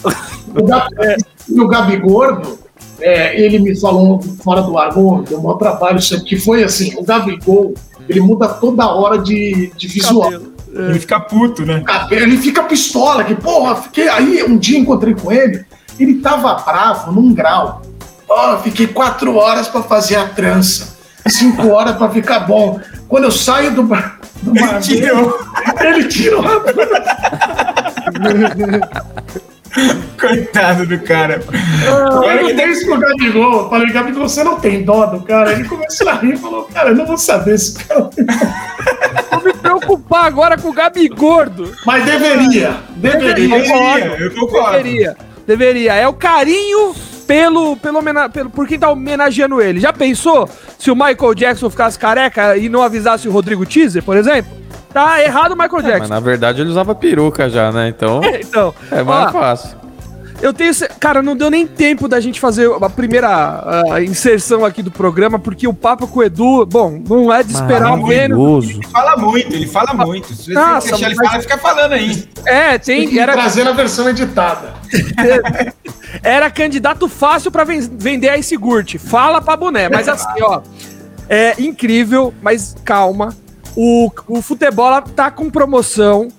O, Gabi, é, o Gabi Gordo, é, ele me falou fora do ar, deu um trabalho, que foi assim, o Gabigol ele muda toda hora de, de visual. Ele fica puto, né? Ele fica pistola, que porra, fiquei aí, um dia encontrei com ele, ele tava bravo num grau. Ó, oh, fiquei quatro horas para fazer a trança, cinco horas para ficar bom. Quando eu saio do, do ele tirou. ele tirou. [laughs] [laughs] Coitado do cara. Ah, eu dei isso pro Gabigol. Falei, Gabigol, você não tem dó do cara. Ele começou a rir e falou, cara, eu não vou saber se o cara Vou me preocupar agora com o Gabigordo. Mas deveria. Deveria. Deveria. Eu concordo. Deveria. Deveria. É o carinho pelo, pelo, pelo, por quem tá homenageando ele. Já pensou se o Michael Jackson ficasse careca e não avisasse o Rodrigo Teaser, por exemplo? Tá errado o Michael Jackson. É, mas na verdade ele usava peruca já, né? Então. É, [laughs] então é mais ó, fácil. Eu tenho. Cara, não deu nem tempo da gente fazer a primeira uh, inserção aqui do programa, porque o papo com o Edu, bom, não é de esperar menos. Ele fala muito, ele fala muito. Se você Nossa, deixar ele falar, fica falando aí. É, tem. tem era... Trazendo a versão editada. [laughs] era candidato fácil para vender a Sigurt. Fala pra boné. Mas assim, ó. É incrível, mas calma o, o futebol tá com promoção.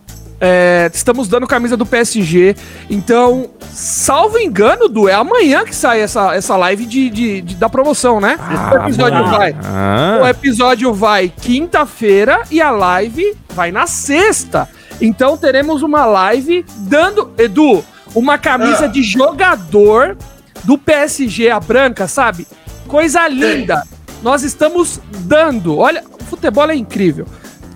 É, estamos dando camisa do PSG. Então, salvo engano, Du, é amanhã que sai essa, essa live de, de, de da promoção, né? Ah, o episódio vai. Ah. O episódio vai quinta-feira e a live vai na sexta. Então teremos uma live dando. Edu, uma camisa ah. de jogador do PSG, a branca, sabe? Coisa linda. Nós estamos dando. Olha, futebol é incrível.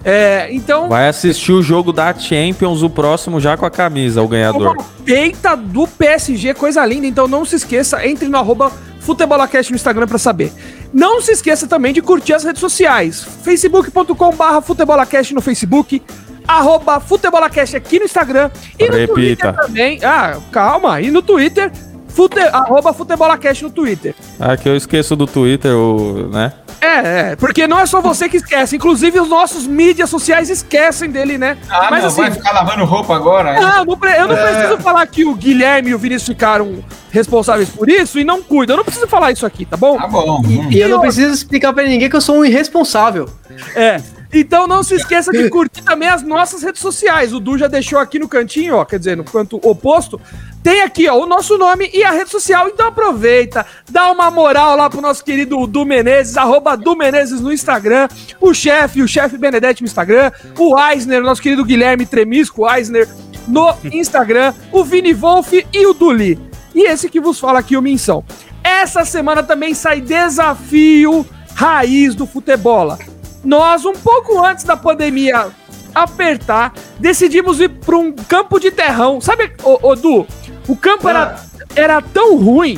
É, então. Vai assistir o jogo da Champions, o próximo já com a camisa, o ganhador. Peita do PSG, coisa linda. Então não se esqueça, entre no arroba Futebolacast no Instagram para saber. Não se esqueça também de curtir as redes sociais. facebook.com/barra Futebolacast no Facebook, arroba Futebolacast aqui no Instagram e no Repita. Twitter também. Ah, calma, e no Twitter, fute, arroba Futebolacast no Twitter. Ah, que eu esqueço do Twitter, o, né? É, é, porque não é só você que esquece, inclusive os nossos mídias sociais esquecem dele, né? Ah, Mas, não, assim, vai ficar lavando roupa agora? Não, não eu não é. preciso falar que o Guilherme e o Vinícius ficaram responsáveis por isso e não cuidam. Eu não preciso falar isso aqui, tá bom? Tá bom. E, e eu não preciso explicar para ninguém que eu sou um irresponsável. É. Então não se esqueça de curtir também as nossas redes sociais. O Du já deixou aqui no cantinho, ó, quer dizer, no canto oposto, tem aqui, ó, o nosso nome e a rede social. Então aproveita, dá uma moral lá pro nosso querido Du Menezes, arroba Du Menezes no Instagram, o chefe, o chefe Benedetti no Instagram, o Eisner, nosso querido Guilherme Tremisco Eisner no Instagram, o Vini Wolf e o Duli. E esse que vos fala aqui, o Minção. Essa semana também sai desafio raiz do futebol. Nós, um pouco antes da pandemia apertar, decidimos ir para um campo de terrão. Sabe, ô, ô Du, o campo era, ah. era tão ruim,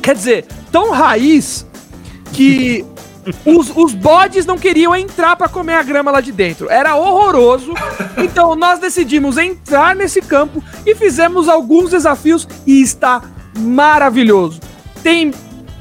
quer dizer, tão raiz, que [laughs] os, os bodes não queriam entrar para comer a grama lá de dentro. Era horroroso. Então nós decidimos entrar nesse campo e fizemos alguns desafios e está maravilhoso. Tem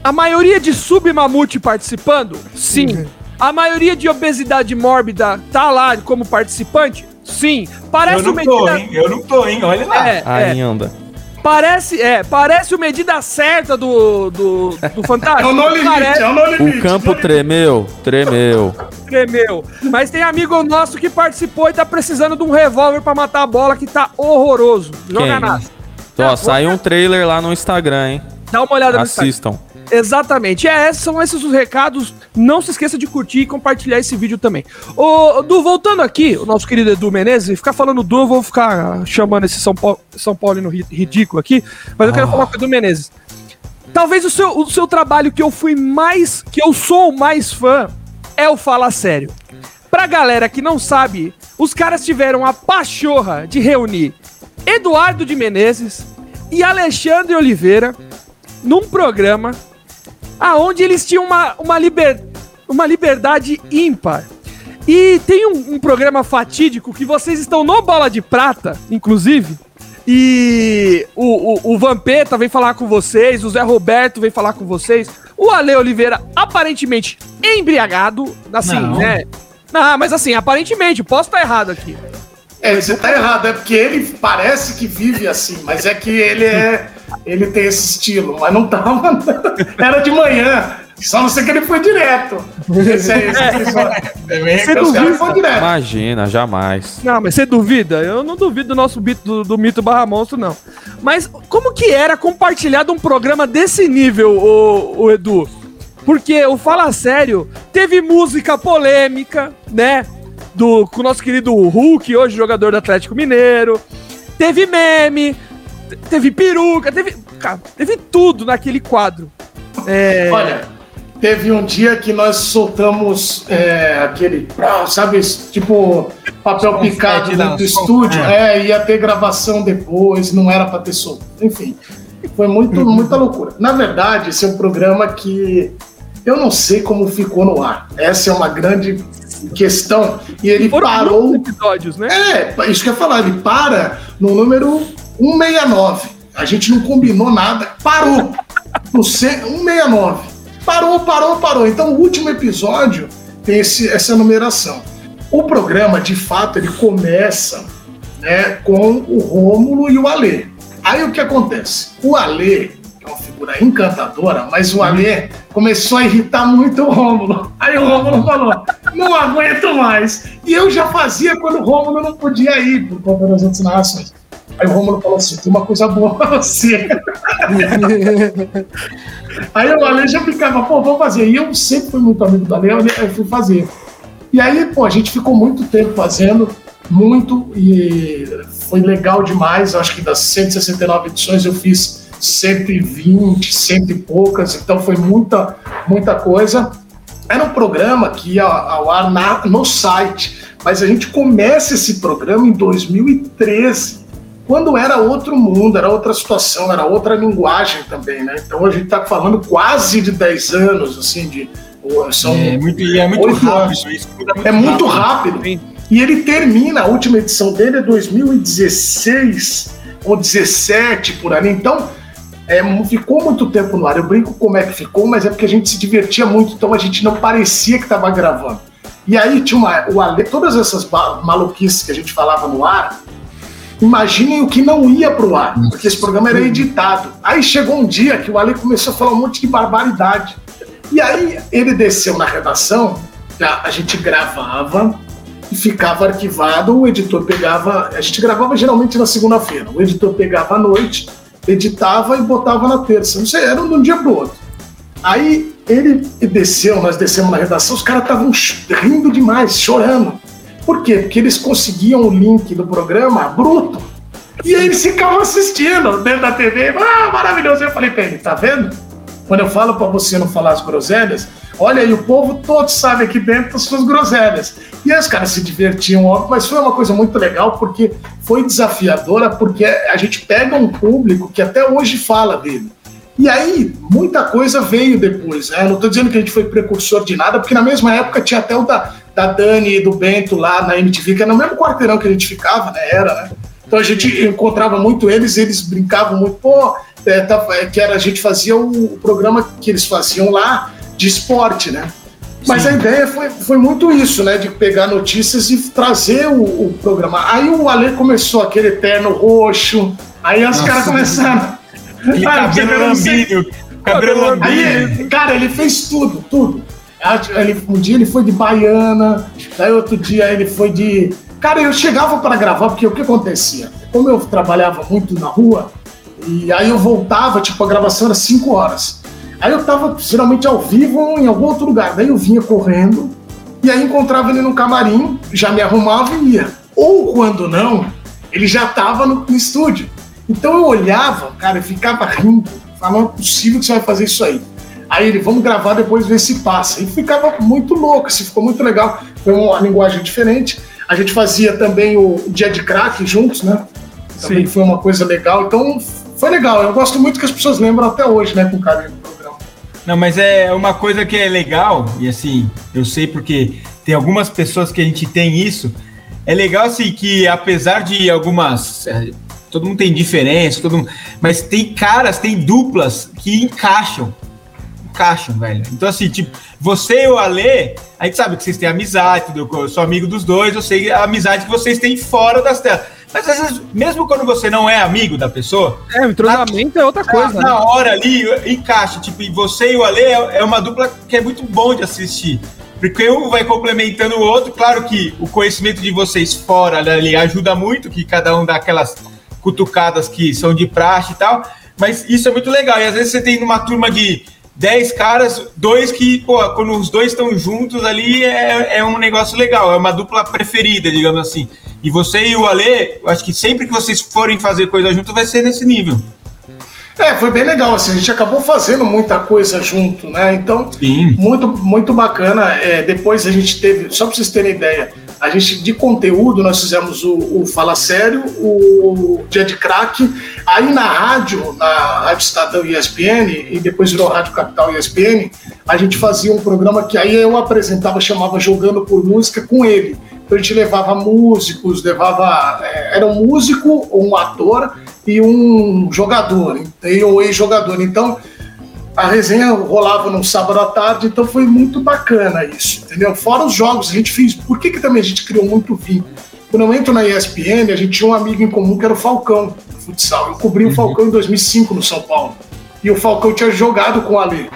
a maioria de submamute participando? Sim. A maioria de obesidade mórbida tá lá como participante? Sim. Parece eu não medida... tô, hein? Eu não tô, hein? Olha lá. É, Ainda. É. Parece, é, parece o medida certa do, do, do Fantástico. é o no limite, parece... é o no limite. O campo tremeu, tremeu. Tremeu. Mas tem amigo nosso que participou e tá precisando de um revólver para matar a bola que tá horroroso. Joga nada. Ó, saiu um trailer lá no Instagram, hein? Dá uma olhada Assistam. no Instagram. Exatamente. É, são esses os recados. Não se esqueça de curtir e compartilhar esse vídeo também. Ô, Du, voltando aqui, o nosso querido Edu Menezes, ficar falando Du, eu vou ficar chamando esse São, Paulo, São Paulino ridículo aqui, mas eu quero ah. falar com o Edu Menezes. Talvez o seu, o seu trabalho que eu fui mais, que eu sou mais fã, é o Fala Sério. Pra galera que não sabe, os caras tiveram a pachorra de reunir Eduardo de Menezes e Alexandre Oliveira num programa aonde eles tinham uma, uma, liber, uma liberdade ímpar. E tem um, um, programa fatídico que vocês estão no Bola de Prata, inclusive. E o, o, o Vampeta vem falar com vocês, o Zé Roberto vem falar com vocês, o Ale Oliveira aparentemente embriagado, assim, Não. né? Não, mas assim, aparentemente, posso estar errado aqui. É, você tá errado, é porque ele parece que vive assim, mas é que ele é. Ele tem esse estilo, mas não tava. [laughs] Era de manhã. Só não sei que ele foi direto. Esse é esse episódio. Você duvida? Foi direto. Imagina, jamais. Não, mas você duvida? Eu não duvido do nosso mito, do, do mito barra monstro, não. Mas como que era compartilhado um programa desse nível, o, o Edu? Porque o Fala Sério teve música polêmica, né? do, com o nosso querido Hulk, hoje jogador do Atlético Mineiro. Teve meme, teve peruca, teve, cara, teve tudo naquele quadro. É... Olha, teve um dia que nós soltamos é, aquele, sabe, tipo papel picado dentro do estúdio, é. é. ia ter gravação depois, não era para ter solto. Enfim, foi muito, uhum. muita loucura. Na verdade, esse é um programa que eu não sei como ficou no ar. Essa é uma grande questão. E ele Foram parou. episódios, né? É, isso que eu ia falar. Ele para no número 169. A gente não combinou nada. Parou. no 169. Parou, parou, parou. Então o último episódio tem esse, essa numeração. O programa, de fato, ele começa né, com o Rômulo e o Alê. Aí o que acontece? O Alê, que é uma figura encantadora, mas o Alê começou a irritar muito o Rômulo. Aí o Rômulo falou: não aguento mais. E eu já fazia quando o Rômulo não podia ir por conta das outras narrações. Aí o Romulo falou assim: tem uma coisa boa pra você. [laughs] aí o Ale já ficava, pô, vamos fazer. E eu sempre fui muito amigo do Ale, eu fui fazer. E aí, pô, a gente ficou muito tempo fazendo, muito, e foi legal demais. Acho que das 169 edições eu fiz 120, cento e poucas, então foi muita, muita coisa. Era um programa que ia ao ar na, no site, mas a gente começa esse programa em 2013 quando era outro mundo, era outra situação, era outra linguagem também, né? Então a gente está falando quase de 10 anos, assim, de. São é muito, é muito rápido. Isso é muito, é muito rápido. rápido. E ele termina, a última edição dele é 2016 ou 17 por ali. Então, é, ficou muito tempo no ar. Eu brinco como é que ficou, mas é porque a gente se divertia muito, então a gente não parecia que estava gravando. E aí tinha uma, o Ale, todas essas maluquices que a gente falava no ar, Imaginem o que não ia pro ar, porque esse programa era editado. Aí chegou um dia que o Ali começou a falar um monte de barbaridade. E aí ele desceu na redação, a, gente gravava e ficava arquivado, o editor pegava. A gente gravava geralmente na segunda-feira. O editor pegava à noite, editava e botava na terça. Não sei, era de um dia pro outro. Aí ele desceu, nós descemos na redação, os caras estavam rindo demais, chorando. Por quê? Porque eles conseguiam o link do programa bruto. E aí eles ficavam assistindo dentro da TV. Ah, maravilhoso. Eu falei pra ele, tá vendo? Quando eu falo para você não falar as groselhas, olha aí, o povo todo sabe aqui dentro as suas groselhas. E aí os caras se divertiam, óbvio, mas foi uma coisa muito legal porque foi desafiadora, porque a gente pega um público que até hoje fala dele. E aí, muita coisa veio depois. Né? Não estou dizendo que a gente foi precursor de nada, porque na mesma época tinha até o da, da Dani e do Bento lá na MTV, que é no mesmo quarteirão que a gente ficava, né? Era, né? Então a gente encontrava muito eles, eles brincavam muito, pô, é, tá, é, que era, a gente fazia o, programa que eles faziam lá de esporte, né? Mas Sim. a ideia foi, foi muito isso, né? De pegar notícias e trazer o, o programa. Aí o Ale começou aquele eterno roxo, aí os caras começaram. Aquele ah, cabelo lambinho, cabelo lambinho. Cara, ele fez tudo, tudo. Ele, um dia ele foi de baiana, daí outro dia ele foi de. Cara, eu chegava para gravar, porque o que acontecia? Como eu trabalhava muito na rua, e aí eu voltava, tipo, a gravação era 5 horas. Aí eu tava geralmente ao vivo ou em algum outro lugar. Daí eu vinha correndo, e aí encontrava ele no camarim, já me arrumava e ia. Ou quando não, ele já tava no, no estúdio. Então eu olhava, cara, e ficava rindo. Falava, não é possível que você vai fazer isso aí. Aí ele, vamos gravar depois ver se passa. E ficava muito louco, assim, ficou muito legal. Foi uma linguagem diferente. A gente fazia também o dia de crack juntos, né? Também Sim. foi uma coisa legal. Então, foi legal. Eu gosto muito que as pessoas lembram até hoje, né, com carinho do programa. Não, mas é uma coisa que é legal, e assim, eu sei porque tem algumas pessoas que a gente tem isso. É legal, assim, que apesar de algumas. É, todo mundo tem diferença, todo mundo, mas tem caras, tem duplas que encaixam encaixam, velho. Então, assim, tipo, você e o Ale, a gente sabe que vocês têm amizade, entendeu? Eu sou amigo dos dois, eu sei a amizade que vocês têm fora das telas. Mas às vezes, mesmo quando você não é amigo da pessoa. É, o entrosamento é outra coisa. Na, né? hora ali, encaixa. Tipo, e você e o Ale é, é uma dupla que é muito bom de assistir. Porque um vai complementando o outro. Claro que o conhecimento de vocês fora ali ajuda muito, que cada um dá aquelas cutucadas que são de praxe e tal. Mas isso é muito legal. E às vezes você tem uma turma de 10 caras, dois que, pô, quando os dois estão juntos ali é, é um negócio legal, é uma dupla preferida, digamos assim. E você e o Ale, acho que sempre que vocês forem fazer coisa junto vai ser nesse nível. É, foi bem legal, assim, a gente acabou fazendo muita coisa junto, né? Então, Sim. muito muito bacana. É, depois a gente teve, só para vocês terem ideia, a gente, de conteúdo, nós fizemos o, o Fala Sério, o Dia de Crack. Aí na rádio, na Rádio Estadão ESPN, e depois virou Rádio Capital ESPN, a gente fazia um programa que aí eu apresentava, chamava Jogando por Música com ele. Então a gente levava músicos, levava. É, era um músico, um ator e um jogador, ou ex-jogador. Então a resenha rolava no sábado à tarde, então foi muito bacana isso, entendeu? Fora os jogos, a gente fez. Por que, que também a gente criou muito vínculo? Quando eu entro na ESPN, a gente tinha um amigo em comum que era o Falcão, futsal. Eu cobri o uhum. Falcão em 2005 no São Paulo. E o Falcão tinha jogado com o Ale.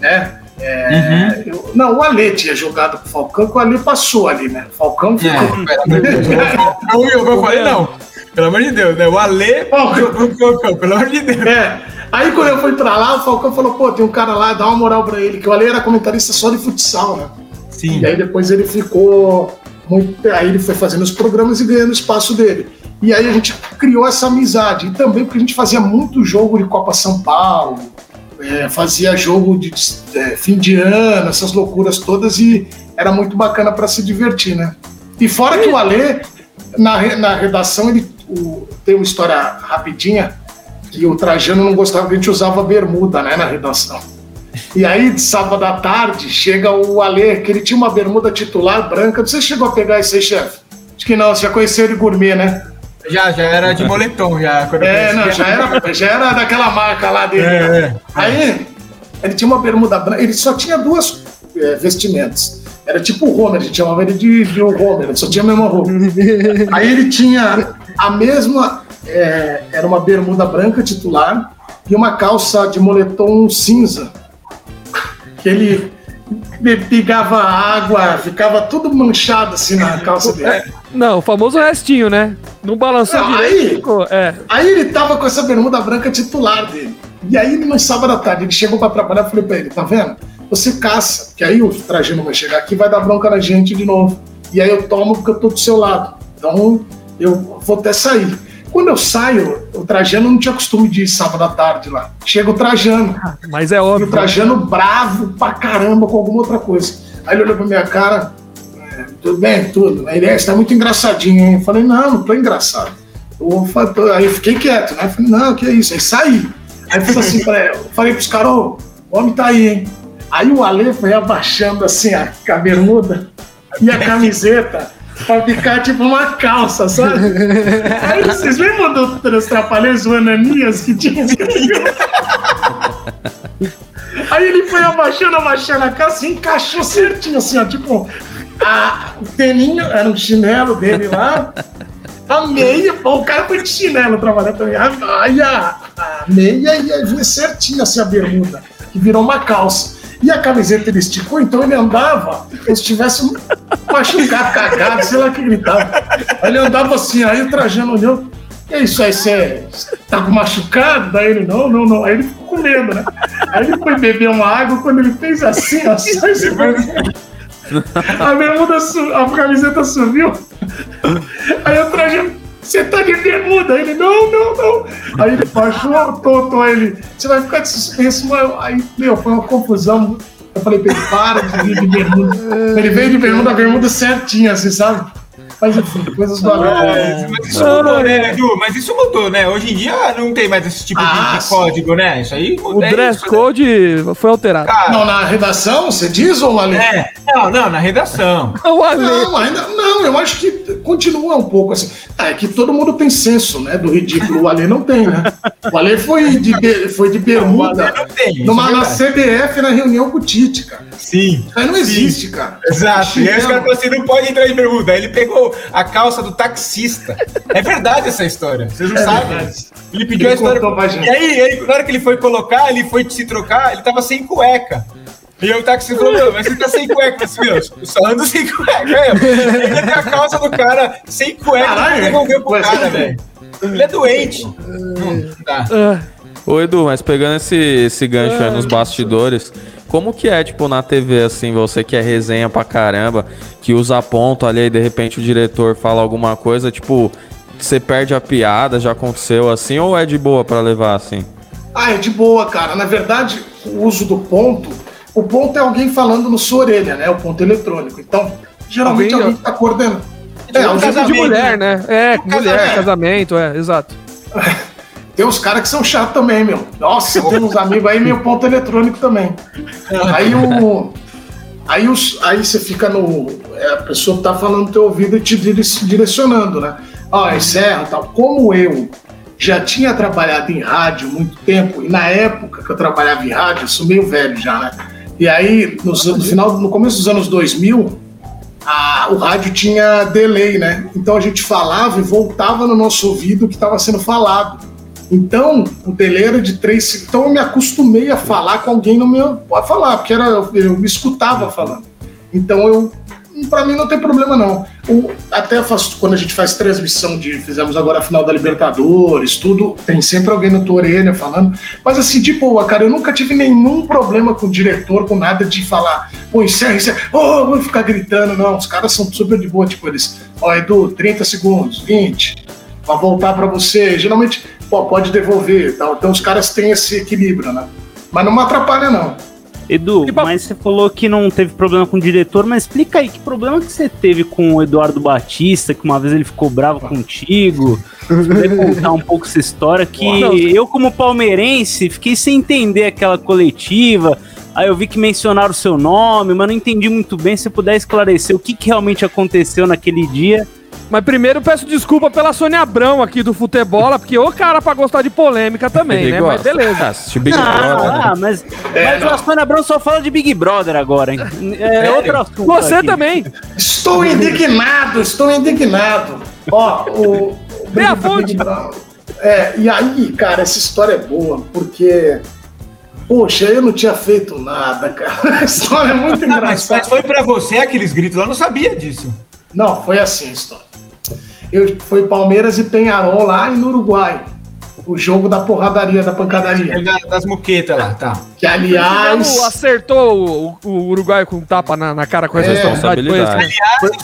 né? É, uhum. eu, não, o Ale tinha jogado com o Falcão, que o Ale passou ali, né? O Falcão ficou. É, eu, falei, não, pelo amor de Deus, né? O Ale jogou com o Falcão, pelo amor de Deus. É. Aí quando eu fui pra lá, o Falcão falou, pô, tem um cara lá, dá uma moral pra ele, que o Ale era comentarista só de futsal, né? Sim. E aí depois ele ficou muito. Aí ele foi fazendo os programas e ganhando espaço dele. E aí a gente criou essa amizade. E também porque a gente fazia muito jogo de Copa São Paulo, é, fazia jogo de é, fim de ano, essas loucuras todas, e era muito bacana para se divertir, né? E fora que o Alê, na, na redação, ele o, tem uma história rapidinha, que o Trajano não gostava que a gente usava bermuda, né, na redação. E aí, sábado à tarde, chega o Alê, que ele tinha uma bermuda titular branca. Você chegou a pegar isso aí, chefe? Acho que não, você já conheceu ele gourmet, né? Já, já era de moletom, já. é, não, já era, já era daquela marca lá dele. É, é. Aí, ele tinha uma bermuda branca, ele só tinha duas é, vestimentas. Era tipo o Homer, a gente chamava ele de, de Homer, ele só tinha a mesma roupa. [laughs] Aí ele tinha a mesma, é, era uma bermuda branca titular e uma calça de moletom cinza. Que ele pegava água, ficava tudo manchado assim na calça dele. É, não, o famoso restinho, né? Não balançou não, direito. Aí, ficou, é. aí ele tava com essa bermuda branca titular dele. E aí, no sábado à tarde, ele chegou para trabalhar e falei pra ele: tá vendo? Você caça, que aí o Trajano vai chegar aqui e vai dar bronca na gente de novo. E aí eu tomo porque eu tô do seu lado. Então eu vou até sair. Quando eu saio, o Trajano não tinha costume de ir sábado à tarde lá. Chega o Trajano. Mas é óbvio. E o Trajano bravo pra caramba com alguma outra coisa. Aí ele olhou pra minha cara, é, tudo bem, tudo. Aí ele, é, você tá muito engraçadinho, hein? Eu falei, não, não tô engraçado. Eu, aí eu fiquei quieto, né? Eu falei, não, que é isso? Aí saí. Aí eu assim, eu falei pros caras, o homem tá aí, hein? Aí o Ale foi abaixando assim a, a bermuda e a camiseta pra ficar tipo uma calça, sabe? Aí vocês lembram do, dos Trapalhões, o Ananias que tinha Aí ele foi abaixando, abaixando a calça e encaixou certinho, assim, ó, tipo, a, o teninho, era um chinelo dele lá, a meia, o cara foi de chinelo trabalhar também, a, a, a meia ia vir certinho, assim, a bermuda, que virou uma calça e a camiseta ele esticou, então ele andava, se tivesse machucado, cagado, sei lá que gritava. Aí ele andava assim, aí o Trajano olhou, que isso aí, você tá machucado? Daí ele, não, não, não. Aí ele ficou com medo, né? Aí ele foi beber uma água, quando ele fez assim, ó, só a bermuda, a camiseta subiu. Aí o Trajano, você tá de bermuda? Ele, não, não, não. Aí ele baixou, tontou ele, você vai ficar de suspenso. Aí, meu, foi uma confusão. Eu falei pra ele, para de vir de bermuda. Ele veio de bermuda, a bermuda certinha, assim, sabe? Mas enfim, coisas do é, Mas isso mudou, né, Edu? Mas isso mudou, né? Hoje em dia não tem mais esse tipo ah, de, código, né? Isso aí O dress code foi alterado. Cara, não, na redação, você diz ou Ale? É, não, não, na redação. [laughs] o Ale. Não, ainda, não, eu acho que continua um pouco assim. Ah, é que todo mundo tem senso, né? Do ridículo. O Ale não tem, né? O Ale foi de, foi de bermuda. Não, não tem, numa, é na CBF na reunião com o Tite, cara. Sim. Aí não existe, sim. cara. Exato. E aí os caras falaram assim: não pode entrar de bermuda. Aí ele pegou a calça do taxista. É verdade essa história. Vocês não é sabem. Verdade. Ele pediu ele a história. E aí, aí, na hora que ele foi colocar, ele foi se trocar, ele tava sem cueca. E o taxista falou, meu, mas você tá sem cueca, assim, meu, eu só ando sem cueca, meu. Ele tem a calça do cara sem cueca Caralho, e devolveu pro cara, velho. Ele é doente. Hum, tá. Ô Edu, mas pegando esse, esse gancho aí nos bastidores, como que é, tipo, na TV, assim, você que é resenha pra caramba, que usa ponto ali e de repente o diretor fala alguma coisa, tipo, você perde a piada, já aconteceu assim, ou é de boa para levar assim? Ah, é de boa, cara. Na verdade, o uso do ponto, o ponto é alguém falando no sua orelha, né? O ponto eletrônico. Então, geralmente alguém, alguém tá coordenando. É, é um de mulher, né? É, mulher, casamento, casamento é, exato. [laughs] Tem uns caras que são chatos também, meu. Nossa, tem uns amigos aí, meu ponto eletrônico também. Aí o. Aí, os, aí você fica no. É, a pessoa tá falando no teu ouvido e te direcionando, né? Ó, oh, encerra tal. Como eu já tinha trabalhado em rádio muito tempo, e na época que eu trabalhava em rádio, eu sou meio velho já, né? E aí, no, no final, no começo dos anos 2000, a, o rádio tinha delay, né? Então a gente falava e voltava no nosso ouvido o que estava sendo falado. Então, o delay era de três. Então, eu me acostumei a falar com alguém no meu. Pode falar, porque era, eu me escutava falando. Então, eu. Para mim não tem problema não. O, até quando a gente faz transmissão de fizemos agora a final da Libertadores, tudo tem sempre alguém na tua orelha falando. Mas assim, de boa, cara, eu nunca tive nenhum problema com o diretor, com nada de falar, pô, encerra, encerra, oh, vou ficar gritando, não. Os caras são super de boa, tipo eles, ó, Edu, 30 segundos, 20, para voltar para você. Geralmente pô, pode devolver tal. Então os caras têm esse equilíbrio, né? Mas não me atrapalha, não. Edu, mas você falou que não teve problema com o diretor, mas explica aí que problema que você teve com o Eduardo Batista, que uma vez ele ficou bravo contigo. Você contar um pouco essa história que [laughs] eu, como palmeirense, fiquei sem entender aquela coletiva. Aí eu vi que mencionaram o seu nome, mas não entendi muito bem. Se você puder esclarecer o que, que realmente aconteceu naquele dia mas primeiro peço desculpa pela Sônia Abrão aqui do Futebola, porque o cara pra gostar de polêmica também, né? Mas beleza. Ah, Big não, Brother. Ah, mas, é, mas a Sônia Abrão só fala de Big Brother agora, hein? É, outro assunto. Você aqui. também. Estou indignado, estou indignado. Ó, o. Vem a fonte. É, e aí, cara, essa história é boa, porque. Poxa, eu não tinha feito nada, cara. [laughs] A história é muito engraçada. mas foi pra você aqueles gritos, eu não sabia disso. Não, foi assim a história. Eu, foi Palmeiras e Penharol lá no Uruguai. O jogo da porradaria, da pancadaria. Das muquetas lá, tá. Que aliás. acertou o, o Uruguai com um tapa na, na cara com essa é, responsabilidade. Aliás,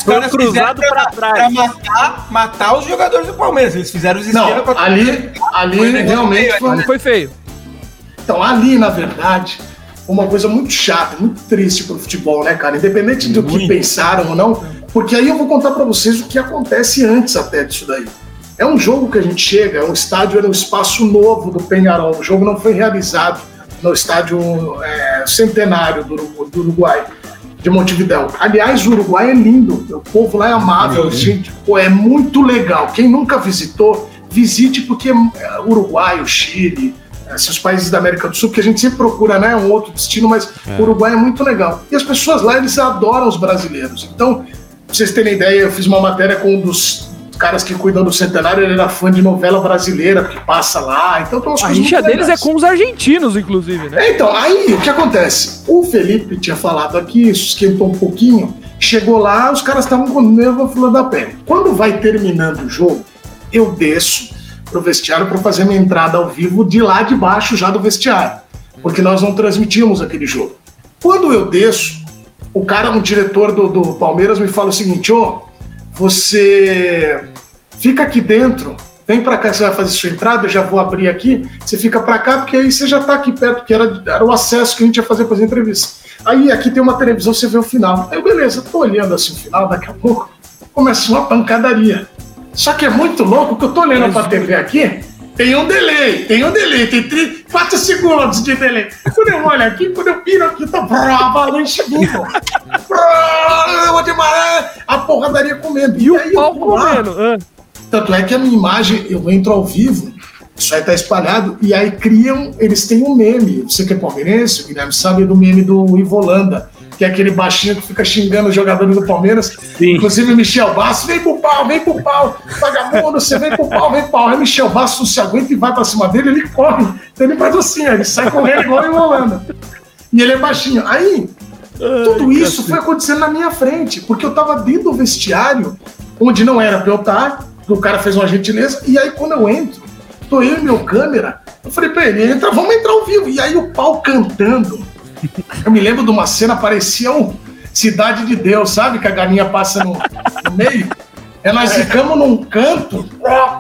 foi, foi cruzado para trás. Pra matar, matar os jogadores do Palmeiras. Eles fizeram os Não, pra... ali, ali foi realmente feio, foi, foi feio. Então, ali, na verdade, uma coisa muito chata, muito triste pro futebol, né, cara? Independente do muito. que pensaram ou não, porque aí eu vou contar para vocês o que acontece antes até disso daí. É um jogo que a gente chega, o estádio era um espaço novo do Penharol. O jogo não foi realizado no estádio é, centenário do, do, Uruguai, de Montevidéu. Aliás, o Uruguai é lindo, o povo lá é amável, gente, pô, é muito legal. Quem nunca visitou, visite, porque é, Uruguai, o Chile, esses países da América do Sul, que a gente sempre procura né, um outro destino, mas é. o Uruguai é muito legal. E as pessoas lá, eles adoram os brasileiros. Então, Pra vocês terem ideia, eu fiz uma matéria com um dos caras que cuidam do centenário, ele era fã de novela brasileira que passa lá. Então tem umas A rixa deles é com os argentinos, inclusive, né? É, então, aí o que acontece? O Felipe tinha falado aqui, isso esquentou um pouquinho. Chegou lá, os caras estavam com nervo flor da pele. Quando vai terminando o jogo, eu desço pro vestiário para fazer minha entrada ao vivo de lá de baixo já do vestiário, porque nós não transmitimos aquele jogo. Quando eu desço, o cara, um diretor do, do Palmeiras, me fala o seguinte: ô, oh, você fica aqui dentro, vem para cá, você vai fazer sua entrada, eu já vou abrir aqui, você fica para cá, porque aí você já tá aqui perto, que era, era o acesso que a gente ia fazer para as entrevistas. Aí aqui tem uma televisão, você vê o final. Aí beleza, tô olhando assim o final, daqui a pouco começa uma pancadaria. Só que é muito louco que eu tô olhando para a TV aqui, tem um delay, tem um delay, tem 3, 4 segundos de delay. Quando eu olho aqui, quando eu piro aqui, tá brava, avalanche vindo. a porradaria comendo. E, e o pau comendo. Ah. Tanto é que a minha imagem, eu entro ao vivo, isso aí tá espalhado, e aí criam, eles têm um meme. Você que é palmeirense, o Guilherme sabe do meme do Ivolanda que é aquele baixinho que fica xingando os jogadores do Palmeiras. Sim. Inclusive Michel Basso, vem pro pau, vem pro pau, vagabundo, você vem pro pau, vem pro pau. Aí Michel Basso se aguenta e vai pra cima dele, ele corre. Então ele faz assim, ele sai correndo igual enrolando. E ele é baixinho. Aí, tudo isso foi acontecendo na minha frente, porque eu tava dentro do vestiário, onde não era pra eu estar, o cara fez uma gentileza, e aí quando eu entro, tô eu e meu câmera, eu falei pra ele, entra, vamos entrar ao vivo. E aí o pau cantando eu me lembro de uma cena, parecia um Cidade de Deus, sabe? Que a galinha passa no, no meio. É, nós ficamos num canto,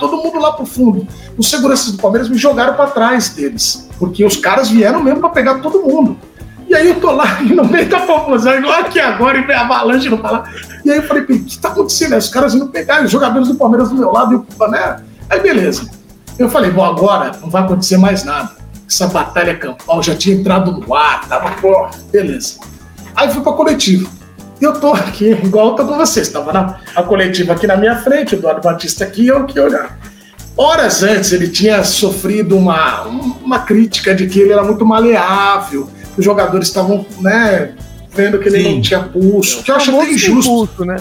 todo mundo lá pro fundo. Os seguranças do Palmeiras me jogaram para trás deles, porque os caras vieram mesmo para pegar todo mundo. E aí eu tô lá [laughs] no meio da confusão, igual aqui agora, e vem avalanche no falar. E aí eu falei, o que tá acontecendo? Os caras indo pegar os jogadores do Palmeiras do meu lado, e, né? Aí beleza. Eu falei, bom, agora não vai acontecer mais nada essa batalha campal já tinha entrado no ar, tava, pô, beleza. Aí fui pra coletiva. E eu tô aqui, igual eu tô com vocês, tava na a coletiva aqui na minha frente, o Eduardo Batista aqui e eu aqui olhando. Horas antes ele tinha sofrido uma, uma crítica de que ele era muito maleável, os jogadores estavam, né, vendo que ele Sim. não tinha pulso, que eu acho até injusto. Pulso, né?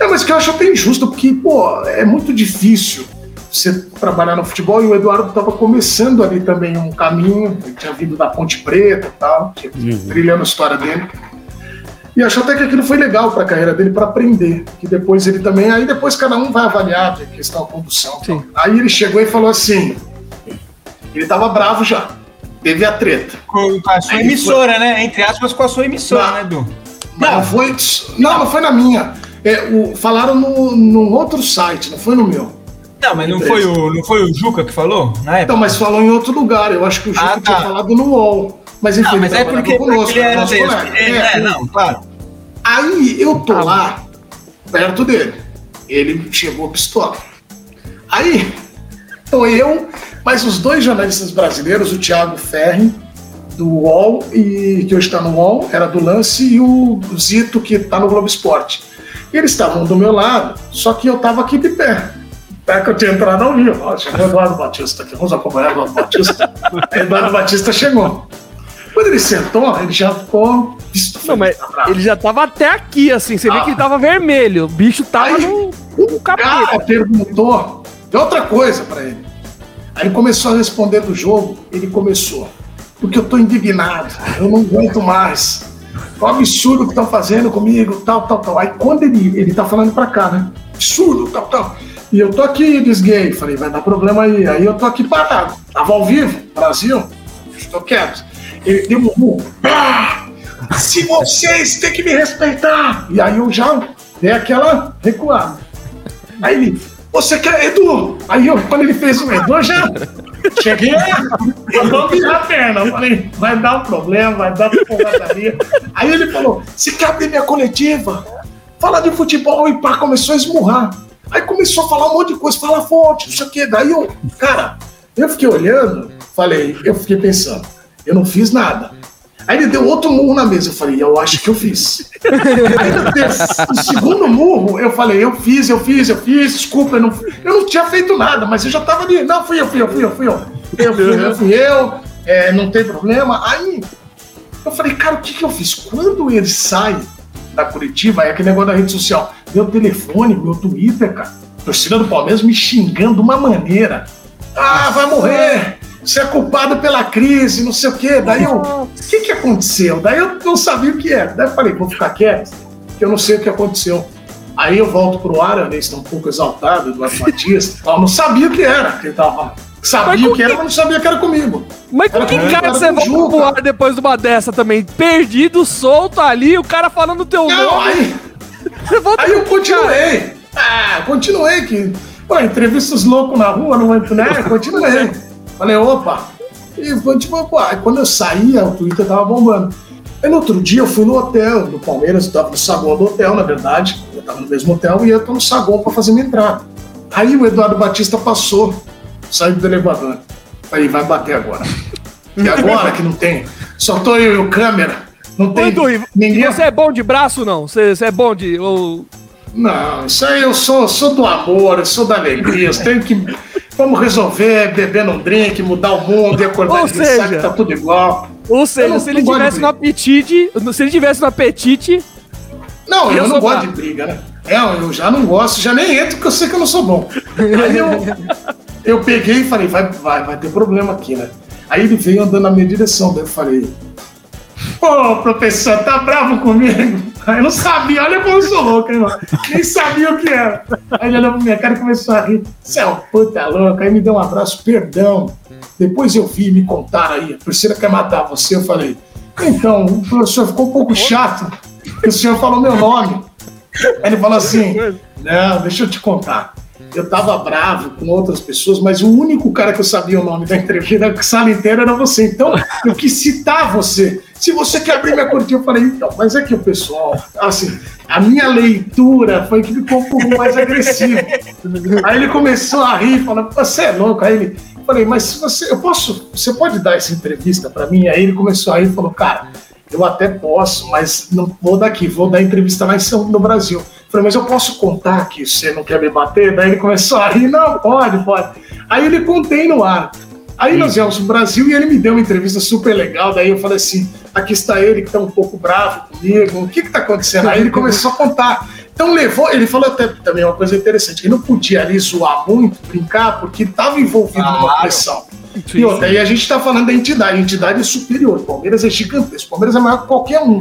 É, mas que eu acho até injusto, porque, pô, é muito difícil você trabalhar no futebol, e o Eduardo estava começando ali também um caminho, ele tinha vindo da Ponte Preta e tal, uhum. trilhando a história dele. E acho até que aquilo foi legal para a carreira dele, para aprender. Que depois ele também. Aí depois cada um vai avaliar a questão da condução. Aí ele chegou e falou assim: ele tava bravo já. Teve a treta. Com, a sua aí emissora, foi... né? Entre aspas, com a sua emissora, não, né, Edu? Não, foi. Não, não foi na minha. É, o, falaram no, num outro site, não foi no meu. Não, mas não foi, o, não foi o Juca que falou? Na época? Então, mas falou em outro lugar. Eu acho que o Juca ah, tá. tinha falado no UOL. Mas enfim, não, mas é porque, conosco, porque ele era desse. É, é, é, não, claro. Aí eu tô lá, perto dele. Ele chegou pistola. Aí, tô eu, mas os dois jornalistas brasileiros, o Thiago Ferri, do UOL, e que hoje está no UOL, era do Lance, e o Zito, que está no Globo Esporte. Eles estavam do meu lado, só que eu estava aqui de pé. Até que eu tinha entrado ao vivo. Ó, chegou o Eduardo Batista aqui. Vamos acompanhar o Eduardo Batista. [laughs] Eduardo Batista chegou. Quando ele sentou, ele já ficou. Não, mas ele já tava até aqui, assim. Você ah. vê que ele tava vermelho. O bicho tava Aí, no, no capeta. cara perguntou de outra coisa para ele. Aí ele começou a responder do jogo. Ele começou. Porque eu tô indignado. Eu não aguento mais. O absurdo que estão fazendo comigo, tal, tal, tal. Aí quando ele, ele tá falando pra cá, né? Absurdo, tal, tal. E eu tô aqui, diz gay. Falei, vai dar problema aí. Aí eu tô aqui parado. Tava ao vivo, Brasil. Estou quieto. Ele deu um. Ah, se vocês têm que me respeitar! E aí eu já dei aquela recuada. Aí ele, você quer Edu? Aí eu, quando ele fez o Edu, eu já cheguei, eu vou virar a perna. Eu falei, vai dar um problema, vai dar porradaria. Aí ele falou, você quer abrir minha coletiva? Fala de futebol e pá, começou a esmurrar. Aí começou a falar um monte de coisa, fala forte, não sei o quê. Daí eu, cara, eu fiquei olhando, falei, eu fiquei pensando, eu não fiz nada. Aí ele deu outro murro na mesa. Eu falei, eu acho que eu fiz. Aí no segundo murro, eu falei, eu fiz, eu fiz, eu fiz, desculpa, eu não, eu não tinha feito nada, mas eu já tava ali. Não, fui eu, fui eu, fui eu, fui eu. Eu fui eu, fui eu, é, não tem problema. Aí eu falei, cara, o que, que eu fiz? Quando ele sai da Curitiba, é aquele negócio da rede social, meu telefone, meu Twitter, cara, torcida do Palmeiras me xingando de uma maneira. Ah, vai morrer! você é culpado pela crise, não sei o quê. Daí eu, o que, que aconteceu? Daí eu não sabia o que era. Daí eu falei, vou ficar quieto, que eu não sei o que aconteceu. Aí eu volto pro ar, a está um pouco exaltado, Eduardo Batista, tal. não sabia o que era, que ele tava. Sabia o que era, mas não sabia que era comigo. Mas com que cara você volta pro ar depois de uma dessa também? Perdido, solto ali, o cara falando o teu não, nome. Aí, aí eu continuei. Ah, continuei que. Pô, entrevistas loucos na rua, não né? Continuei. Falei, opa! E foi tipo, pô, aí quando eu saía, o Twitter tava bombando. Aí no outro dia eu fui no hotel do Palmeiras, eu tava no saguão do hotel, na verdade. Eu tava no mesmo hotel e eu tô no saguão pra fazer minha entrada. Aí o Eduardo Batista passou, saiu do elevador. Falei, vai bater agora. E agora que não tem, só tô eu e o câmera. Não tem Edu, ninguém. Você é bom de braço não? Você, você é bom de. Ou... Não, isso aí eu sou, sou do amor, eu sou da alegria. Eu tenho que Vamos resolver, beber um drink, mudar o mundo e acordar Ou seja, que tá tudo igual. Ou seja, não, se ele tivesse no apetite, se ele tivesse no apetite. Não, eu, eu não gosto de briga, né? É, eu já não gosto, já nem entro porque eu sei que eu não sou bom. Aí eu, eu peguei e falei, vai, vai, vai ter problema aqui, né? Aí ele veio andando na minha direção, daí eu falei, Ô, professor, tá bravo comigo? Aí eu não sabia, olha como eu sou louco, hein, mano. Nem sabia o que era. Aí ele olhou pra minha cara e começou a rir. Você é um puta louco. Aí me deu um abraço, perdão. Depois eu vi, me contaram aí, a terceira quer matar você. Eu falei, então, o professor ficou um pouco chato, porque o senhor falou meu nome. Aí ele falou assim, não, deixa eu te contar eu tava bravo com outras pessoas, mas o único cara que eu sabia o nome da entrevista da sala inteira era você. Então, eu quis citar você. Se você quer abrir minha cortina, eu falei, então, mas é que o pessoal, assim, a minha leitura foi que ficou um pouco mais agressivo. Aí ele começou a rir, falando, você é louco. Aí ele, falei, mas você, eu posso, você pode dar essa entrevista para mim? Aí ele começou a rir e falou, cara, eu até posso, mas não vou daqui, vou dar entrevista lá no Brasil. Falei, mas eu posso contar que você não quer me bater? Daí ele começou a rir, não, pode, pode. Aí ele contei no ar. Aí nós viemos no Brasil e ele me deu uma entrevista super legal. Daí eu falei assim: aqui está ele que está um pouco bravo comigo, o que está acontecendo? Aí ele começou a contar Então levou, ele falou até também uma coisa interessante, ele não podia ali zoar muito, brincar, porque estava envolvido numa pressão. Sim, e outra, aí a gente está falando da entidade, a entidade é superior, o Palmeiras é gigantesco, o Palmeiras é maior que qualquer um.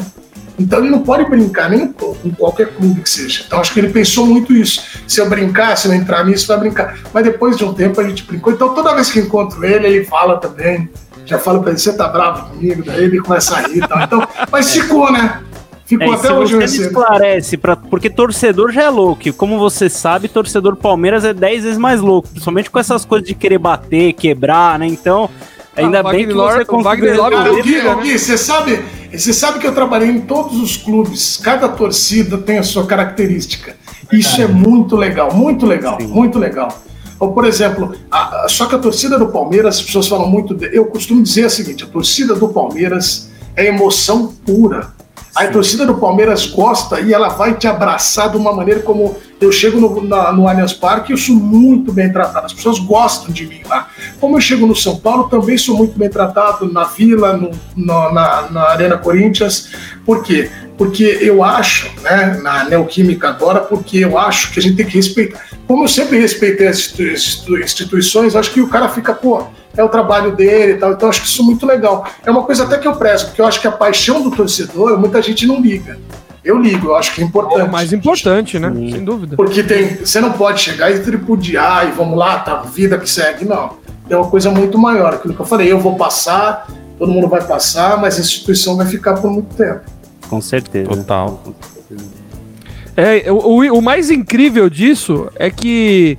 Então ele não pode brincar nem com qualquer clube que seja. Então acho que ele pensou muito isso. Se eu brincar, se eu entrar nisso, vai brincar. Mas depois de um tempo a gente brincou. Então toda vez que encontro ele, ele fala também. Já falo pra ele, você tá bravo comigo? Daí ele começa a rir e tal. Então, mas ficou, né? Ficou é, até hoje você me esclarece, pra, porque torcedor já é louco. E como você sabe, torcedor Palmeiras é 10 vezes mais louco. Principalmente com essas coisas de querer bater, quebrar, né? Então, ainda ah, bem que você conseguiu... Gui, você sabe, você sabe que eu trabalhei em todos os clubes. Cada torcida tem a sua característica. Isso é muito legal, muito legal, Sim. muito legal. Ou, por exemplo, a, a, só que a torcida do Palmeiras, as pessoas falam muito. De, eu costumo dizer o seguinte: a torcida do Palmeiras é emoção pura. A torcida do Palmeiras gosta e ela vai te abraçar de uma maneira como eu chego no, na, no Allianz Parque e eu sou muito bem tratado. As pessoas gostam de mim lá. Como eu chego no São Paulo, também sou muito bem tratado na Vila, no, no, na, na Arena Corinthians. Por quê? Porque eu acho, né, na Neoquímica agora, porque eu acho que a gente tem que respeitar. Como eu sempre respeitei as instituições, acho que o cara fica, pô, é o trabalho dele e tal. Então acho que isso é muito legal. É uma coisa até que eu prezo, porque eu acho que a paixão do torcedor, muita gente não liga. Eu ligo, eu acho que é importante. É o mais importante, né? Sim. Sem dúvida. Porque tem, você não pode chegar e tripudiar e vamos lá, tá, vida que segue. Não. É uma coisa muito maior. Aquilo que eu falei, eu vou passar, todo mundo vai passar, mas a instituição vai ficar por muito tempo. Com certeza. Total. É, o, o, o mais incrível disso é que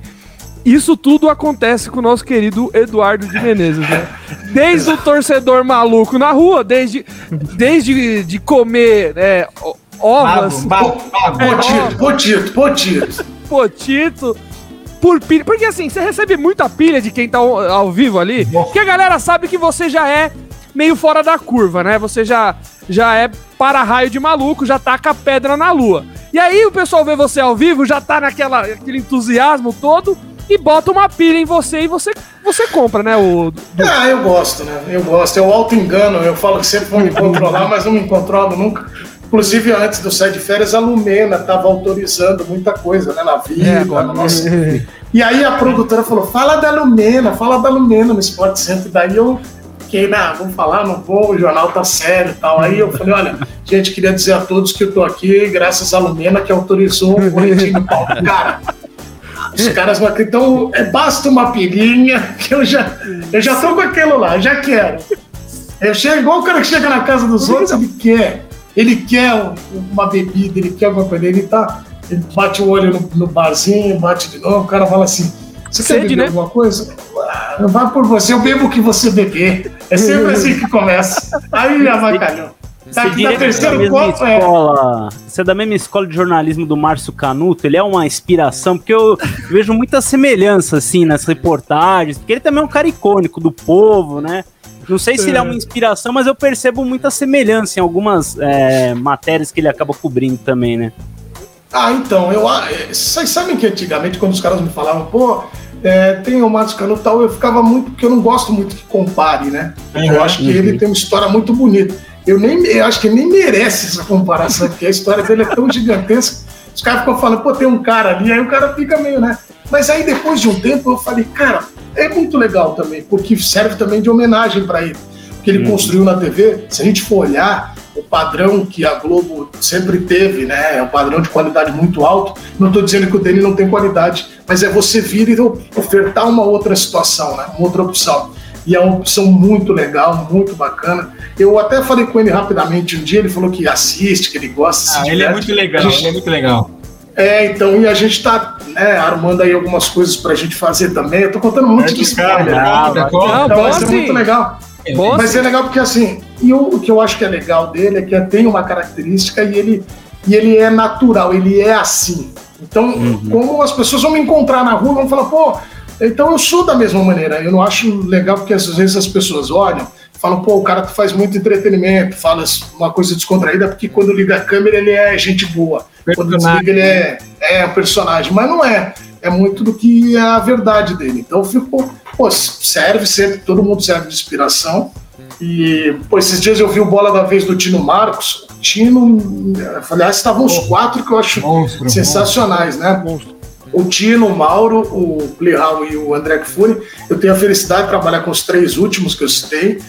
isso tudo acontece com o nosso querido Eduardo de Menezes, né? Desde o torcedor maluco na rua, desde, desde de comer é, ovas. potito, potito, potito. Potito. Por pilha. Porque assim, você recebe muita pilha de quem tá ao, ao vivo ali, que a galera sabe que você já é meio fora da curva, né? Você já, já é para-raio de maluco, já taca pedra na lua. E aí o pessoal vê você ao vivo, já tá naquela, aquele entusiasmo todo e bota uma pilha em você e você, você compra, né? O, do... Ah, eu gosto, né? Eu gosto. Eu auto-engano, eu falo que sempre vou me controlar, mas não me controlo nunca. Inclusive, antes do sair de férias, a Lumena estava autorizando muita coisa, né? Na vida, é, agora, na nossa... E aí a produtora falou: fala da Lumena, fala da Lumena no Sport Center. Daí eu fiquei, não, vamos falar, não vou, o jornal tá sério e tal. Aí eu falei: olha, gente, queria dizer a todos que eu tô aqui graças à Lumena que autorizou o boletim do palco. Cara, os caras vão então é, basta uma pilinha que eu já, eu já tô com aquilo lá, já quero. Eu chego igual o cara que chega na casa dos outros, ele quer. Ele quer uma bebida, ele quer alguma coisa, ele tá. Ele bate o olho no, no barzinho, bate de novo, o cara fala assim: Você Sede, quer beber né? alguma coisa? Ah, vai por você, eu bebo o que você beber. É sempre assim que começa. Aí avacalhou. Tá aqui na terceiro copo, é. escola, Você é da mesma escola de jornalismo do Márcio Canuto, ele é uma inspiração, porque eu [laughs] vejo muita semelhança, assim, nas reportagens, porque ele também é um cara icônico do povo, né? Não sei se é. ele é uma inspiração, mas eu percebo muita semelhança em algumas é, matérias que ele acaba cobrindo também, né? Ah, então, eu, vocês sabem que antigamente, quando os caras me falavam, pô, é, tem o Márcio Canuto tal, eu ficava muito, porque eu não gosto muito que compare, né? Uhum, eu acho que uhum. ele tem uma história muito bonita. Eu nem eu acho que ele nem merece essa comparação, porque a história dele é tão gigantesca. Os caras ficam falando, pô, tem um cara ali, aí o cara fica meio, né? Mas aí depois de um tempo eu falei, cara, é muito legal também, porque serve também de homenagem para ele. Porque ele hum. construiu na TV, se a gente for olhar, o padrão que a Globo sempre teve, né? É um padrão de qualidade muito alto. Não estou dizendo que o dele não tem qualidade, mas é você vir e ofertar uma outra situação, né? Uma outra opção. E é uma opção muito legal, muito bacana. Eu até falei com ele rapidamente um dia, ele falou que assiste, que ele gosta. Ah, ele é muito legal, gente... ele é muito legal. É, então, e a gente está né, armando aí algumas coisas para a gente fazer também. Eu tô contando muito é de spoiler. Ah, né? Não, então, vai ser muito legal. Bom, vai ser legal porque, assim, e o, o que eu acho que é legal dele é que tem uma característica e ele, e ele é natural, ele é assim. Então, uhum. como as pessoas vão me encontrar na rua, vão falar, pô, então eu sou da mesma maneira. Eu não acho legal porque às vezes as pessoas olham, falam, pô, o cara faz muito entretenimento, fala uma coisa descontraída, porque quando liga a câmera ele é gente boa. Quando desliga ele é, é um personagem. Mas não é. É muito do que é a verdade dele. Então ficou, pô, serve sempre, todo mundo serve de inspiração. E, pô, esses dias eu vi o bola da vez do Tino Marcos. O Tino, aliás, estavam os quatro que eu acho monstro, sensacionais, monstro. né? Monstro. O Tino, o Mauro, o Plihal e o André Kfouri. Eu tenho a felicidade de trabalhar com os três últimos que eu citei.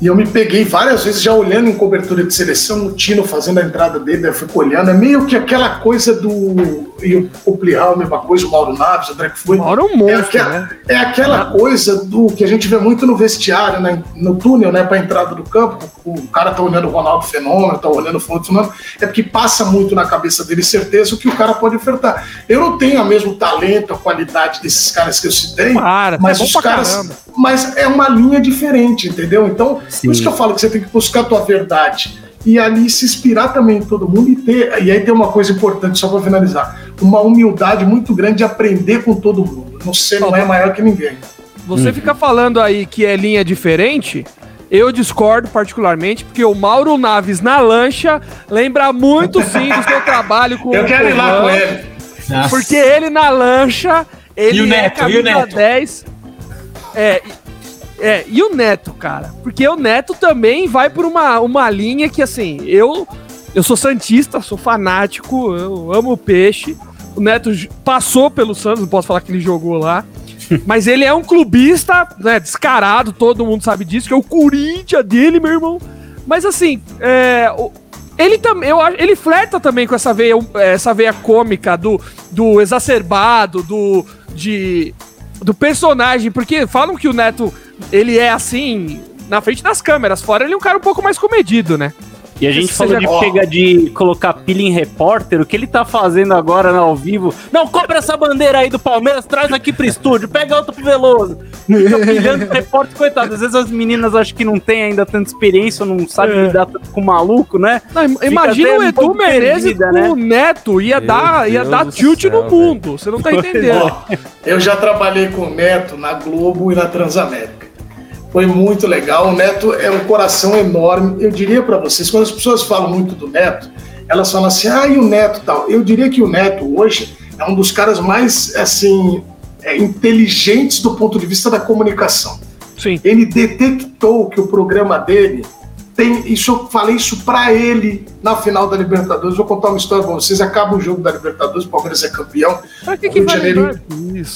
E eu me peguei várias vezes já olhando em cobertura de seleção, o Tino fazendo a entrada dele, eu fico olhando. É meio que aquela coisa do. E o, Plihal, a mesma coisa, o Mauro Naves, o André que foi. Mauro é um monstro, é aquela, né? é aquela coisa do que a gente vê muito no vestiário, né, no túnel, né, para entrada do campo. O cara tá olhando o Ronaldo Fenômeno, tá olhando o Fulano Fenômeno. É porque passa muito na cabeça dele certeza o que o cara pode ofertar. Eu não tenho o mesmo talento, a qualidade desses caras que eu citei, para, mas tá os caras. Caramba. Mas é uma linha diferente, entendeu? Então, Sim. por isso que eu falo que você tem que buscar a tua verdade e ali se inspirar também em todo mundo e ter. E aí tem uma coisa importante, só para finalizar: uma humildade muito grande de aprender com todo mundo. Você não é maior que ninguém. Você hum. fica falando aí que é linha diferente. Eu discordo particularmente, porque o Mauro Naves na lancha lembra muito sim do seu trabalho com [laughs] Eu quero ir lá com ele. Porque ele na lancha, ele e o é Neto, é camisa e o Neto? 10. É, é, e o Neto, cara? Porque o Neto também vai por uma, uma linha que, assim, eu eu sou santista, sou fanático, eu amo o peixe. O Neto passou pelo Santos, não posso falar que ele jogou lá. [laughs] Mas ele é um clubista, né, descarado, todo mundo sabe disso, que é o Corinthians dele, meu irmão. Mas assim, é, ele também, ele flerta também com essa veia, essa veia cômica do, do exacerbado, do de do personagem, porque falam que o Neto ele é assim na frente das câmeras, fora ele é um cara um pouco mais comedido, né? E a gente falou de pegar de colocar pilha em repórter, o que ele tá fazendo agora ao vivo? Não, cobra essa bandeira aí do Palmeiras, traz aqui pro estúdio, pega outro pro Veloso. Fica pilhando repórter, coitado. Às vezes as meninas acham que não tem ainda tanta experiência, não sabe é. lidar com maluco, né? Não, imagina o Edu Menezes com né? o Neto, ia Meu dar, ia dar tilt céu, no mundo. Você não tá entendendo. eu já trabalhei com o Neto na Globo e na Transamérica. Foi muito legal. O Neto é um coração enorme. Eu diria para vocês, quando as pessoas falam muito do Neto, elas falam assim: ah, e o Neto tal. Eu diria que o Neto hoje é um dos caras mais assim é, inteligentes do ponto de vista da comunicação. Sim. Ele detectou que o programa dele tem. Isso eu falei isso para ele na final da Libertadores. Vou contar uma história para vocês. Acaba o jogo da Libertadores, o Palmeiras é campeão. Que o, Rio de Janeiro,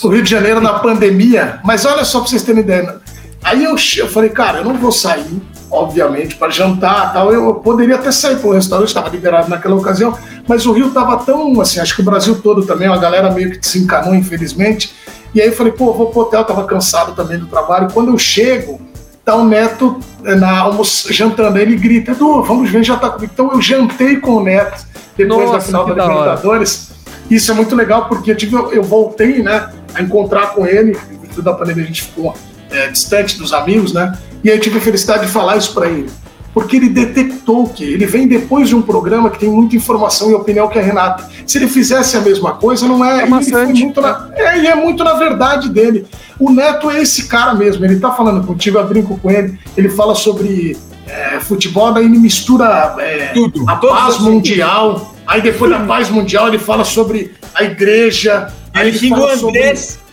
o Rio de Janeiro na pandemia. Mas olha só para vocês terem ideia Aí eu, eu falei, cara, eu não vou sair, obviamente, para jantar tal. Eu poderia até sair para o restaurante, estava liberado naquela ocasião, mas o Rio estava tão, assim, acho que o Brasil todo também, a galera meio que se encanou, infelizmente. E aí eu falei, pô, vou pro hotel, tava cansado também do trabalho. Quando eu chego, tá o Neto eh, na almoço, jantando. Aí ele grita, Edu, vamos ver, já tá comigo. Então eu jantei com o Neto depois Nossa, da final da Libertadores. Isso é muito legal, porque eu, tive, eu voltei, né, a encontrar com ele, em virtude da pandemia a gente ficou é, distante dos amigos, né? E aí eu tive a felicidade de falar isso para ele. Porque ele detectou que ele vem depois de um programa que tem muita informação e opinião que é Renata. Se ele fizesse a mesma coisa, não é. é ele muito na, é, e é muito na verdade dele. O Neto é esse cara mesmo. Ele tá falando contigo, eu brinco com ele. Ele fala sobre é, futebol, daí ele mistura é, Tudo. a paz mundial. Aí depois da paz mundial ele fala sobre a igreja. Ele, ele xinga o Andrés.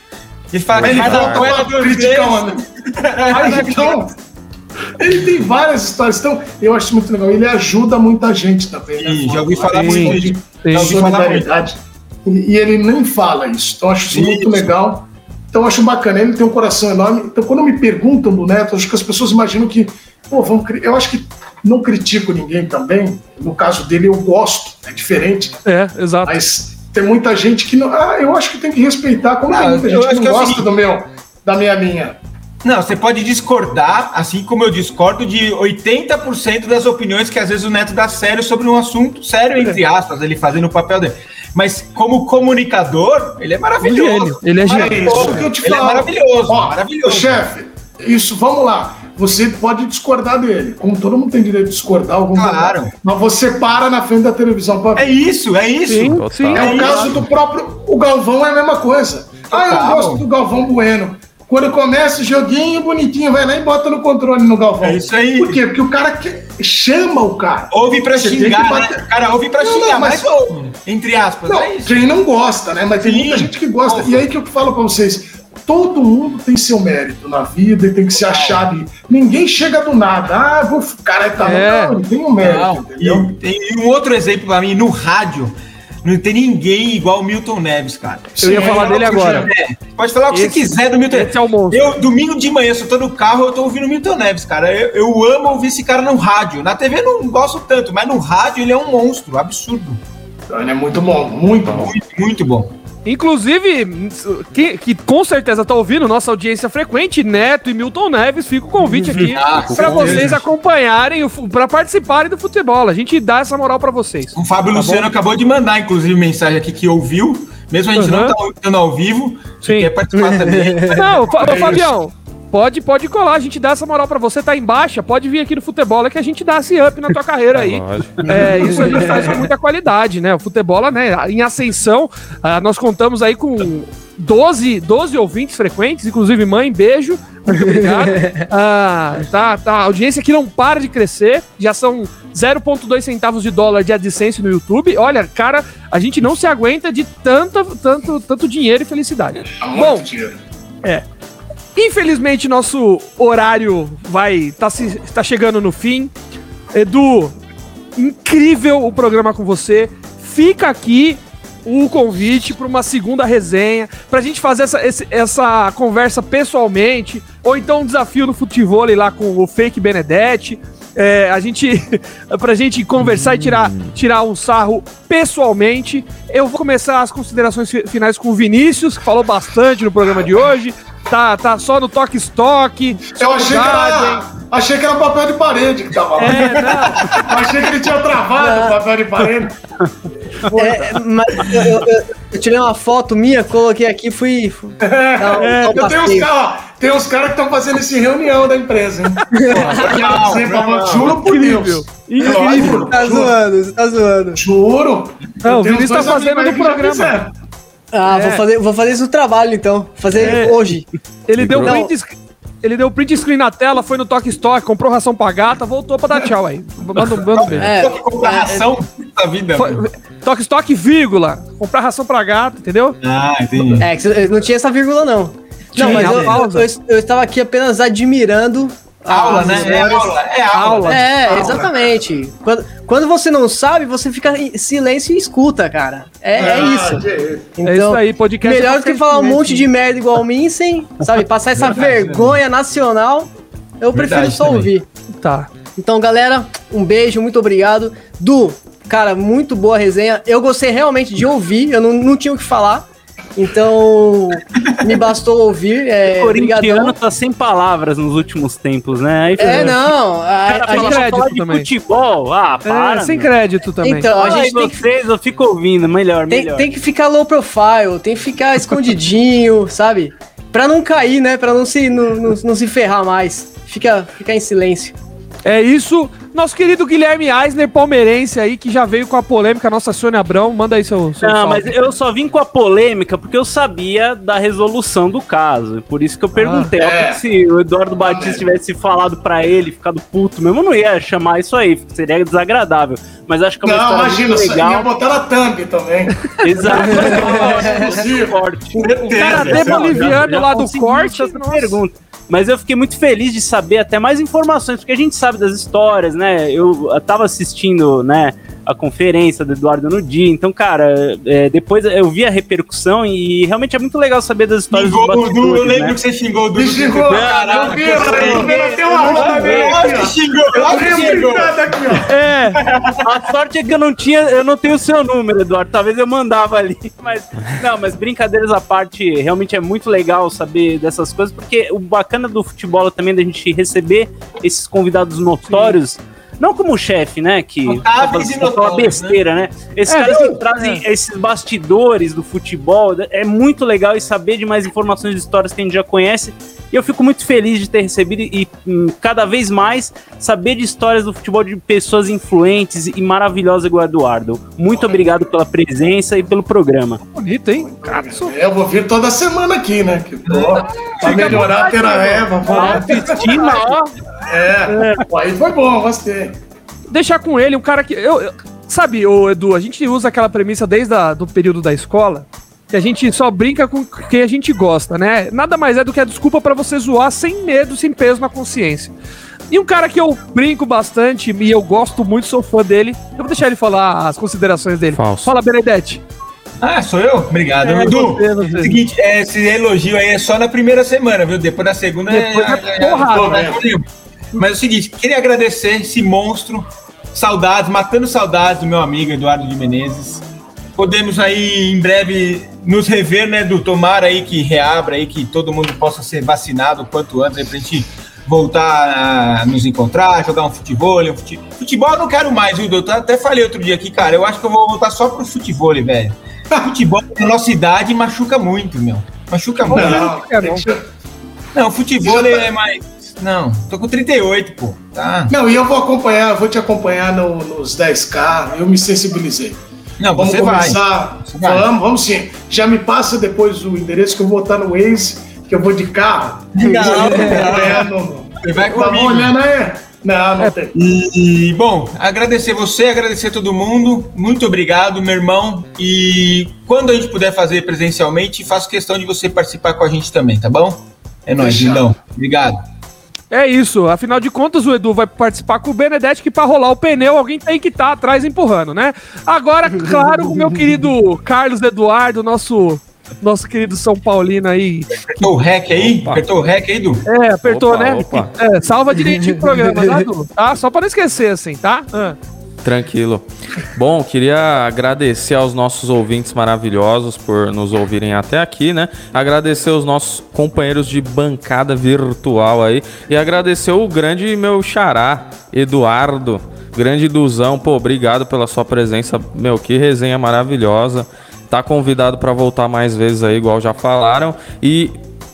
E fala ele voltou a criticar né? [laughs] então, ele tem várias histórias. Então, eu acho muito legal. Ele ajuda muita gente também. Né? já ouvi falar muito de solidariedade. E, e ele nem fala isso. Então, acho isso, isso muito legal. Então, acho bacana. Ele tem um coração enorme. Então, quando me perguntam do Neto, acho que as pessoas imaginam que, pô, vamos. Eu acho que não critico ninguém também. No caso dele, eu gosto. É diferente. É, exato. Mas tem muita gente que não. Ah, eu acho que tem que respeitar. Como não, tem muita gente que não que é gosta assim, do meu, da minha linha. Não, você pode discordar, assim como eu discordo de 80% das opiniões que às vezes o Neto dá sério sobre um assunto, sério entre aspas, ele fazendo o papel dele. Mas como comunicador, ele é maravilhoso. Ele é gênio. Ele é, gênio. ele é maravilhoso. Ó, maravilhoso. Chefe, isso, vamos lá. Você pode discordar dele, como todo mundo tem direito de discordar. Claro. Lugar, mas você para na frente da televisão para. É isso, é isso. Sim, sim, é, é o caso do próprio. O Galvão é a mesma coisa. Ah, eu gosto do Galvão Bueno. Quando começa o joguinho, bonitinho, vai lá e bota no controle no Galvão. É isso aí. Por quê? Porque o cara que... chama o cara. Ouve pra Você xingar, bater... né? cara ouve pra não, xingar, não, mas, mas ouve, entre aspas. Não, é quem não gosta, né? Mas tem Sim. muita gente que gosta. Nossa. E aí que eu falo pra vocês, todo mundo tem seu mérito na vida e tem que se achar ali. Ninguém chega do nada. Ah, vou, cara, tá é. não, tem um mérito, não? E, e um outro exemplo para mim, no rádio, não tem ninguém igual o Milton Neves, cara. Eu ia falar dele agora. É, pode falar o que esse, você quiser do Milton Neves. É o eu, domingo de manhã, se eu tô no carro, eu tô ouvindo o Milton Neves, cara. Eu, eu amo ouvir esse cara no rádio. Na TV não gosto tanto, mas no rádio ele é um monstro, absurdo. Ele é muito bom, muito bom. Muito, muito bom. Inclusive, que, que, com certeza tá ouvindo, nossa audiência frequente, Neto e Milton Neves, fica o convite aqui ah, para vocês acompanharem, para participarem do futebol. A gente dá essa moral para vocês. O Fábio tá Luciano bom? acabou de mandar, inclusive, mensagem aqui que ouviu, mesmo a gente uhum. não tá ouvindo ao vivo, Sim. quer participar também. [laughs] Não, é Fabião, Pode, pode colar, a gente dá essa moral para você, tá em baixa, pode vir aqui no futebol, é que a gente dá esse up na tua carreira [laughs] aí. É, isso a gente faz com muita qualidade, né? O futebol, né, em ascensão, uh, nós contamos aí com 12, 12 ouvintes frequentes, inclusive mãe, beijo, muito obrigado. Uh, [laughs] tá, tá, a audiência aqui não para de crescer, já são 0,2 centavos de dólar de AdSense no YouTube. Olha, cara, a gente não se aguenta de tanto, tanto, tanto dinheiro e felicidade. Bom, é. Infelizmente, nosso horário vai tá, se, tá chegando no fim. Edu, incrível o programa com você. Fica aqui o convite para uma segunda resenha, para a gente fazer essa, esse, essa conversa pessoalmente, ou então um desafio no futebol lá com o Fake Benedetti. É, a gente, [laughs] pra gente conversar e tirar, tirar um sarro pessoalmente. Eu vou começar as considerações finais com o Vinícius, que falou bastante no programa de hoje tá, tá só no toque-estoque. Eu achei que, era, achei que era papel de parede que tava lá. É, não. [laughs] achei que ele tinha travado o papel de parede. É, mas eu, eu, eu, tirei uma foto minha, coloquei aqui e fui. fui é, um eu tenho uns caras tem uns caras que estão fazendo isso em reunião da empresa, hein? [laughs] não, juro por Deus. Incrível. Tá zoando, você tá zoando. Juro. Não, o Vinícius tá fazendo no programa. Ah, é. vou, fazer, vou fazer isso no trabalho então. Fazer é. hoje. Ele deu, print, ele deu print screen na tela, foi no Toque Stock, comprou ração pra gata, voltou pra dar tchau aí. Manda, manda um beijo. É, comprar ração da vida. Foi, toque Stock, vírgula. Comprar ração pra gata, entendeu? Ah, entendi. É, não tinha essa vírgula não. Não, mas eu, eu, eu, eu, estava aqui apenas admirando Aula, né? É aula, é aula. É, aula. exatamente. Quando, quando você não sabe, você fica em silêncio e escuta, cara. É, é ah, é isso. Então, é isso aí, podcast. Melhor do que falar um monte de merda igual o Minsen, sabe? Passar essa vergonha nacional, eu prefiro Verdade só também. ouvir. Tá. Então, galera, um beijo, muito obrigado. Du, cara, muito boa resenha. Eu gostei realmente de ouvir, eu não, não tinha o que falar. Então, me bastou ouvir. É, o corintiano tá sem palavras nos últimos tempos, né? Aí, é, não. A, a, a gente falar de também. futebol. Ah, é, para. É, sem crédito também. Então, a gente tem vocês, que... eu fico ouvindo. Melhor, tem, melhor. Tem que ficar low profile, tem que ficar escondidinho, [laughs] sabe? Pra não cair, né? Pra não se, não, não, não se ferrar mais. Fica, fica em silêncio. É isso. Nosso querido Guilherme Eisner, palmeirense aí, que já veio com a polêmica, nossa Sônia Abrão, manda aí seu, seu Não, salve. mas eu só vim com a polêmica porque eu sabia da resolução do caso. Por isso que eu perguntei. Ah, é. Se o Eduardo Batista tivesse falado para ele, ficado puto mesmo, eu não ia chamar isso aí, seria desagradável. Mas acho que é uma não, imagina, legal. ia botar na thumb também. [laughs] Exato. [laughs] o cara boliviano lá do corte, pergunta. Mas eu fiquei muito feliz de saber até mais informações, porque a gente sabe das histórias, né? Eu, tava assistindo, né, a conferência do Eduardo no dia. Então, cara, é, depois eu vi a repercussão e realmente é muito legal saber das histórias xingou bastidores, Dudu, Eu lembro né? que você xingou o Dudu. Me xingou, caralho. Tem uma roda xingou, xingou. É, a sorte é que eu não tinha, eu não tenho o seu número, Eduardo. Talvez eu mandava ali, [laughs] mas não, mas brincadeiras à parte, realmente é muito legal saber dessas coisas, porque o bacana do futebol é também da gente receber esses convidados notórios. Sim não como chefe, né? Que uma besteira, né? né? Esses é, caras que trazem é. esses bastidores do futebol. É muito legal e saber de mais informações de histórias que a gente já conhece. E eu fico muito feliz de ter recebido e hum, cada vez mais saber de histórias do futebol de pessoas influentes e maravilhosas igual Eduardo. Muito obrigado pela presença e pelo programa. Bonito, hein? Cara, é, eu vou vir toda semana aqui, né? Que, ó, pra melhorar a terra vamos lá. Autoestima, ó. É, é. aí foi bom, gostei deixar com ele um cara que. Eu, eu, sabe, o Edu, a gente usa aquela premissa desde o período da escola que a gente só brinca com quem a gente gosta, né? Nada mais é do que a desculpa para você zoar sem medo, sem peso na consciência. E um cara que eu brinco bastante e eu gosto muito, sou fã dele, eu vou deixar ele falar as considerações dele. Falso. Fala, Benedetti. Ah, sou eu? Obrigado. É, Edu, você, você. seguinte, é, esse elogio aí é só na primeira semana, viu? Depois da segunda Depois é, é, é porrada, né? Mas é o seguinte, queria agradecer esse monstro, saudades, matando saudades do meu amigo Eduardo de Menezes. Podemos aí em breve nos rever, né, do tomar aí que reabra aí, que todo mundo possa ser vacinado o quanto antes aí pra gente voltar a nos encontrar, jogar um futebol. Um fute... Futebol eu não quero mais, viu, doutor? Até falei outro dia aqui, cara, eu acho que eu vou voltar só pro futebol, velho. [laughs] Futebol na nossa idade machuca muito, meu. Machuca muito. Não, não futebol é mais. Não, tô com 38, pô. Tá. Não, e eu vou acompanhar, vou te acompanhar no, nos 10K, eu me sensibilizei. Não, vamos você começar. Vai. Vamos, vamos sim. Já me passa depois o endereço que eu vou estar no Waze, que eu vou de carro. Não, não, não. Você vai comigo. Tá olhando aí? Não, não tem. E, bom, agradecer você, agradecer todo mundo. Muito obrigado, meu irmão. E quando a gente puder fazer presencialmente, faço questão de você participar com a gente também, tá bom? É nóis, lindão. Obrigado. É isso, afinal de contas o Edu vai participar com o Benedetti que para rolar o pneu alguém tem que estar tá atrás empurrando, né? Agora, claro, o meu [laughs] querido Carlos Eduardo, nosso nosso querido São Paulino aí. Apertou o REC aí? Opa. Apertou o REC aí, Du? É, apertou, opa, né? Opa. É, salva direitinho o programa, [laughs] tá, Du? Tá? Só para não esquecer, assim, tá? Ah. Tranquilo. Bom, queria agradecer aos nossos ouvintes maravilhosos por nos ouvirem até aqui, né? Agradecer os nossos companheiros de bancada virtual aí e agradecer o grande meu xará, Eduardo, grande Duzão. Pô, obrigado pela sua presença. Meu, que resenha maravilhosa. Tá convidado para voltar mais vezes aí, igual já falaram. E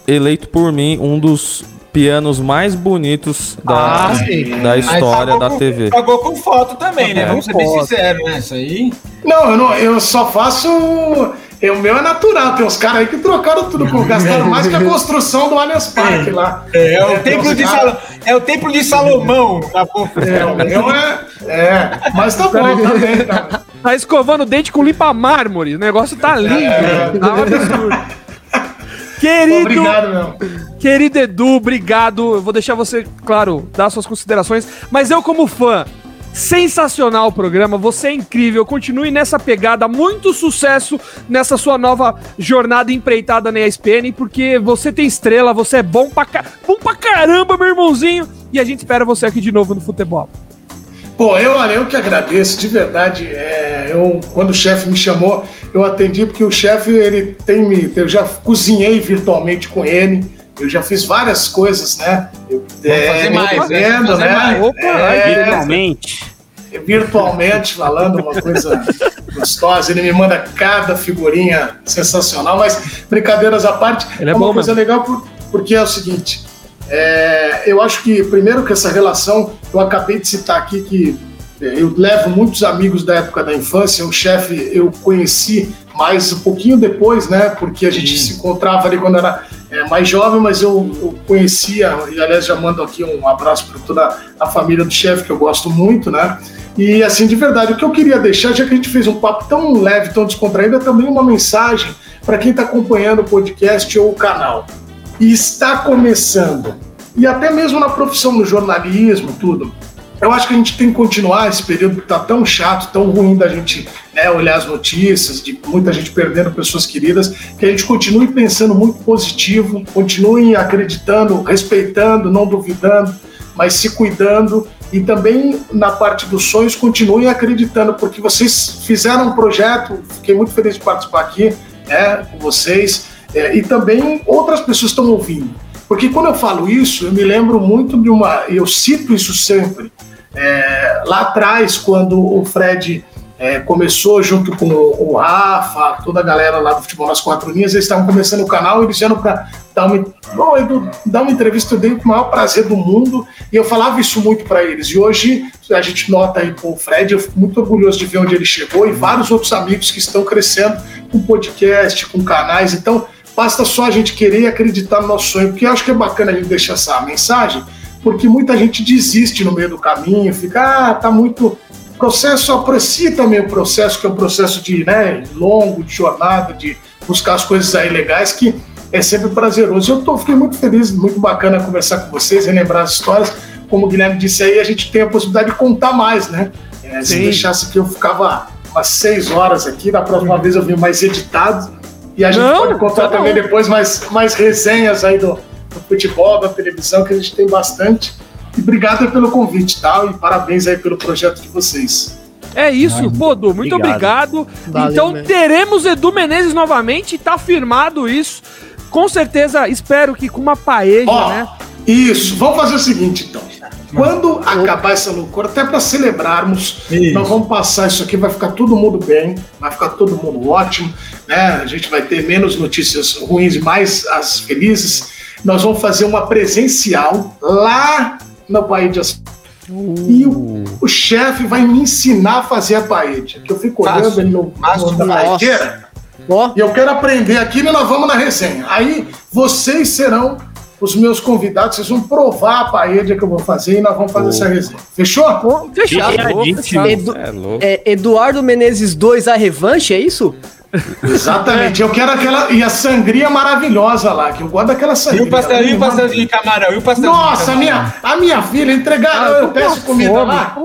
eleito por mim um dos pianos mais bonitos da, ah, da história da com, TV. Pagou com foto também, né? Vamos ser bem sinceros, né? Isso aí. Não, eu, não, eu só faço. O meu é natural, tem uns caras aí que trocaram tudo, com, gastaram mais que a construção do Allianz Parque lá. É, é, o, é, templo de cara... é o templo de Salomão. Tá é, o meu é, é. Mas tá bom, tá bem, tá. Tá escovando o dente com limpa mármore. O negócio tá lindo. É. Tá um absurdo. Querido, obrigado, meu. querido Edu, obrigado. Eu vou deixar você, claro, dar suas considerações. Mas eu, como fã, sensacional o programa, você é incrível. Continue nessa pegada, muito sucesso nessa sua nova jornada empreitada na ESPN, porque você tem estrela, você é bom pra, bom pra caramba, meu irmãozinho. E a gente espera você aqui de novo no futebol. Pô, eu, olha, eu que agradeço, de verdade. É, eu, quando o chefe me chamou, eu atendi porque o chefe, ele tem me. Eu já cozinhei virtualmente com ele, eu já fiz várias coisas, né? Eu, é, fazer mais, vendo, fazer né? Mais. Opa, é, virtualmente. Virtualmente falando uma coisa gostosa, ele me manda cada figurinha sensacional, mas brincadeiras à parte, ele é, é uma coisa mesmo. legal por, porque é o seguinte: é, eu acho que, primeiro, que essa relação, eu acabei de citar aqui que é, eu levo muitos amigos da época da infância, o chefe eu conheci mais um pouquinho depois, né? Porque a gente se encontrava ali quando era é, mais jovem, mas eu, eu, conhecia, e aliás já mando aqui um abraço para toda a família do chefe, que eu gosto muito, né? E assim, de verdade, o que eu queria deixar, já que a gente fez um papo tão leve, tão descontraído, é também uma mensagem para quem está acompanhando o podcast ou o canal e está começando, e até mesmo na profissão, no jornalismo, tudo. Eu acho que a gente tem que continuar. Esse período que está tão chato, tão ruim da gente né, olhar as notícias, de muita gente perdendo pessoas queridas, que a gente continue pensando muito positivo, continue acreditando, respeitando, não duvidando, mas se cuidando. E também na parte dos sonhos continuem acreditando, porque vocês fizeram um projeto, fiquei muito feliz de participar aqui né, com vocês é, e também outras pessoas estão ouvindo. Porque quando eu falo isso, eu me lembro muito de uma. Eu cito isso sempre. É, lá atrás, quando o Fred é, começou junto com o Rafa, toda a galera lá do Futebol nas Quatro Linhas, eles estavam começando o canal e eles vieram para dar uma, oh, Edu, dar uma entrevista, eu dei com o maior prazer do mundo, e eu falava isso muito para eles. E hoje a gente nota aí com o Fred, eu fico muito orgulhoso de ver onde ele chegou e vários outros amigos que estão crescendo com podcast, com canais. Então, Basta só a gente querer e acreditar no nosso sonho, porque eu acho que é bacana a gente deixar essa mensagem, porque muita gente desiste no meio do caminho, fica, ah, tá muito. O processo aprecia também o processo, que é um processo de né, longo, de jornada, de buscar as coisas aí legais que é sempre prazeroso. Eu tô, fiquei muito feliz, muito bacana conversar com vocês, relembrar as histórias. Como o Guilherme disse aí, a gente tem a possibilidade de contar mais, né? É, se deixasse que eu ficava umas seis horas aqui, da próxima vez eu vim mais editado. E a gente não, pode contar tá também bom. depois mais, mais resenhas aí do, do futebol, da televisão, que a gente tem bastante. E obrigado pelo convite, tal, tá? e parabéns aí pelo projeto de vocês. É isso, Ai, Bodo, muito obrigado. obrigado. Valeu, então mesmo. teremos Edu Menezes novamente, tá firmado isso. Com certeza, espero que com uma paella, oh, né? Isso, vamos fazer o seguinte então. Quando acabar essa loucura, até para celebrarmos, isso. nós vamos passar isso aqui, vai ficar todo mundo bem, vai ficar todo mundo ótimo, né? A gente vai ter menos notícias ruins e mais as felizes. Nós vamos fazer uma presencial lá no Bahia de As... Uh. E o, o chefe vai me ensinar a fazer a paella, que eu fico olhando ele no, no, na Oh. E eu quero aprender aqui e nós vamos na resenha. Aí vocês serão os meus convidados, vocês vão provar a paella que eu vou fazer e nós vamos fazer oh. essa resenha. Fechou? Oh, fechado. Edu, é, é, Eduardo Menezes 2, a revanche, é isso? Exatamente. Eu quero aquela. E a sangria maravilhosa lá, que eu gosto daquela sangria. E o pastel, e o pastel de camarão? E o pastel Nossa, a minha, a minha filha entregar. Ah, eu, eu peço comida fome. lá.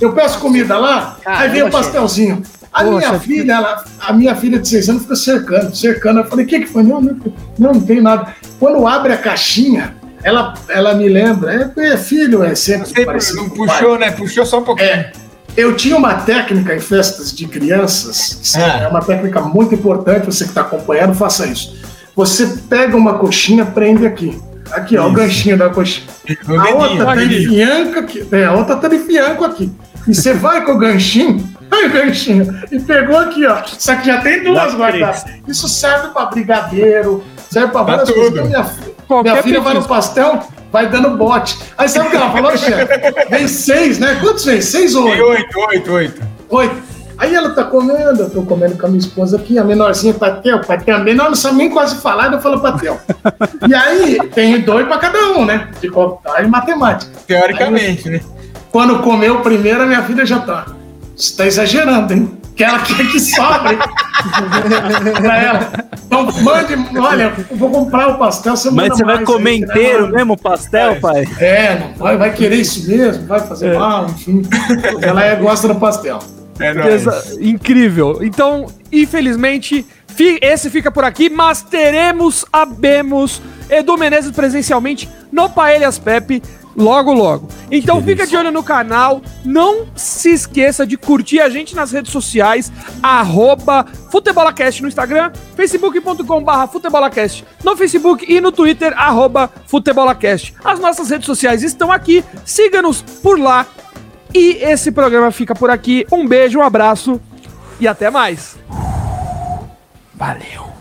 Eu peço comida lá, Caramba, aí vem o pastelzinho. A Poxa, minha filha, ela, a minha filha de seis anos fica cercando, cercando. Eu falei, o que, que foi? Não, não, não, não tem nada. Quando abre a caixinha, ela, ela me lembra, é, é filho, é sempre. Você parecido não puxou, né? Puxou só um pouquinho. É, eu tinha uma técnica em festas de crianças, é. é uma técnica muito importante, você que está acompanhando, faça isso. Você pega uma coxinha, prende aqui. Aqui, ó, o ganchinho da coxinha. A outra tá de fianco aqui. É, a outra tá de fianco aqui. E você vai com o ganchinho, Aí ganchinho. E pegou aqui, ó. Só que já tem duas guardadas. Isso serve para brigadeiro, serve para várias coisas. Então, minha, minha filha vai no pastel, vai dando bote. Aí sabe o que ela falou, chefe? Vem seis, né? Quantos vem? Seis ou oito? Oito, oito, oito. Oito. Aí ela tá comendo, eu tô comendo com a minha esposa aqui, a menorzinha Patel, Patel, a menor não sabe nem quase falar, eu falo Patel. e aí tem dois pra cada um, né? De contagem matemática. Teoricamente, aí, né? Quando comeu o primeiro, a minha filha já tá. Você tá exagerando, hein? Que ela quer que sobre pra ela. Então, mande, olha, eu vou comprar o pastel. Você Mas você vai comer aí, inteiro né? mesmo o pastel, é, pai? É, não vai, vai querer isso mesmo, vai fazer é. mal, enfim. Ela é, gosta do pastel. É Incrível. Então, infelizmente, esse fica por aqui, mas teremos, abemos Edu Menezes presencialmente no Paelhas Pepe logo, logo. Então fica de olho no canal. Não se esqueça de curtir a gente nas redes sociais. Arroba Futebolacast no Instagram, facebook.com barra Futebolacast no Facebook e no Twitter, arroba Futebolacast. As nossas redes sociais estão aqui. Siga-nos por lá. E esse programa fica por aqui. Um beijo, um abraço e até mais. Valeu.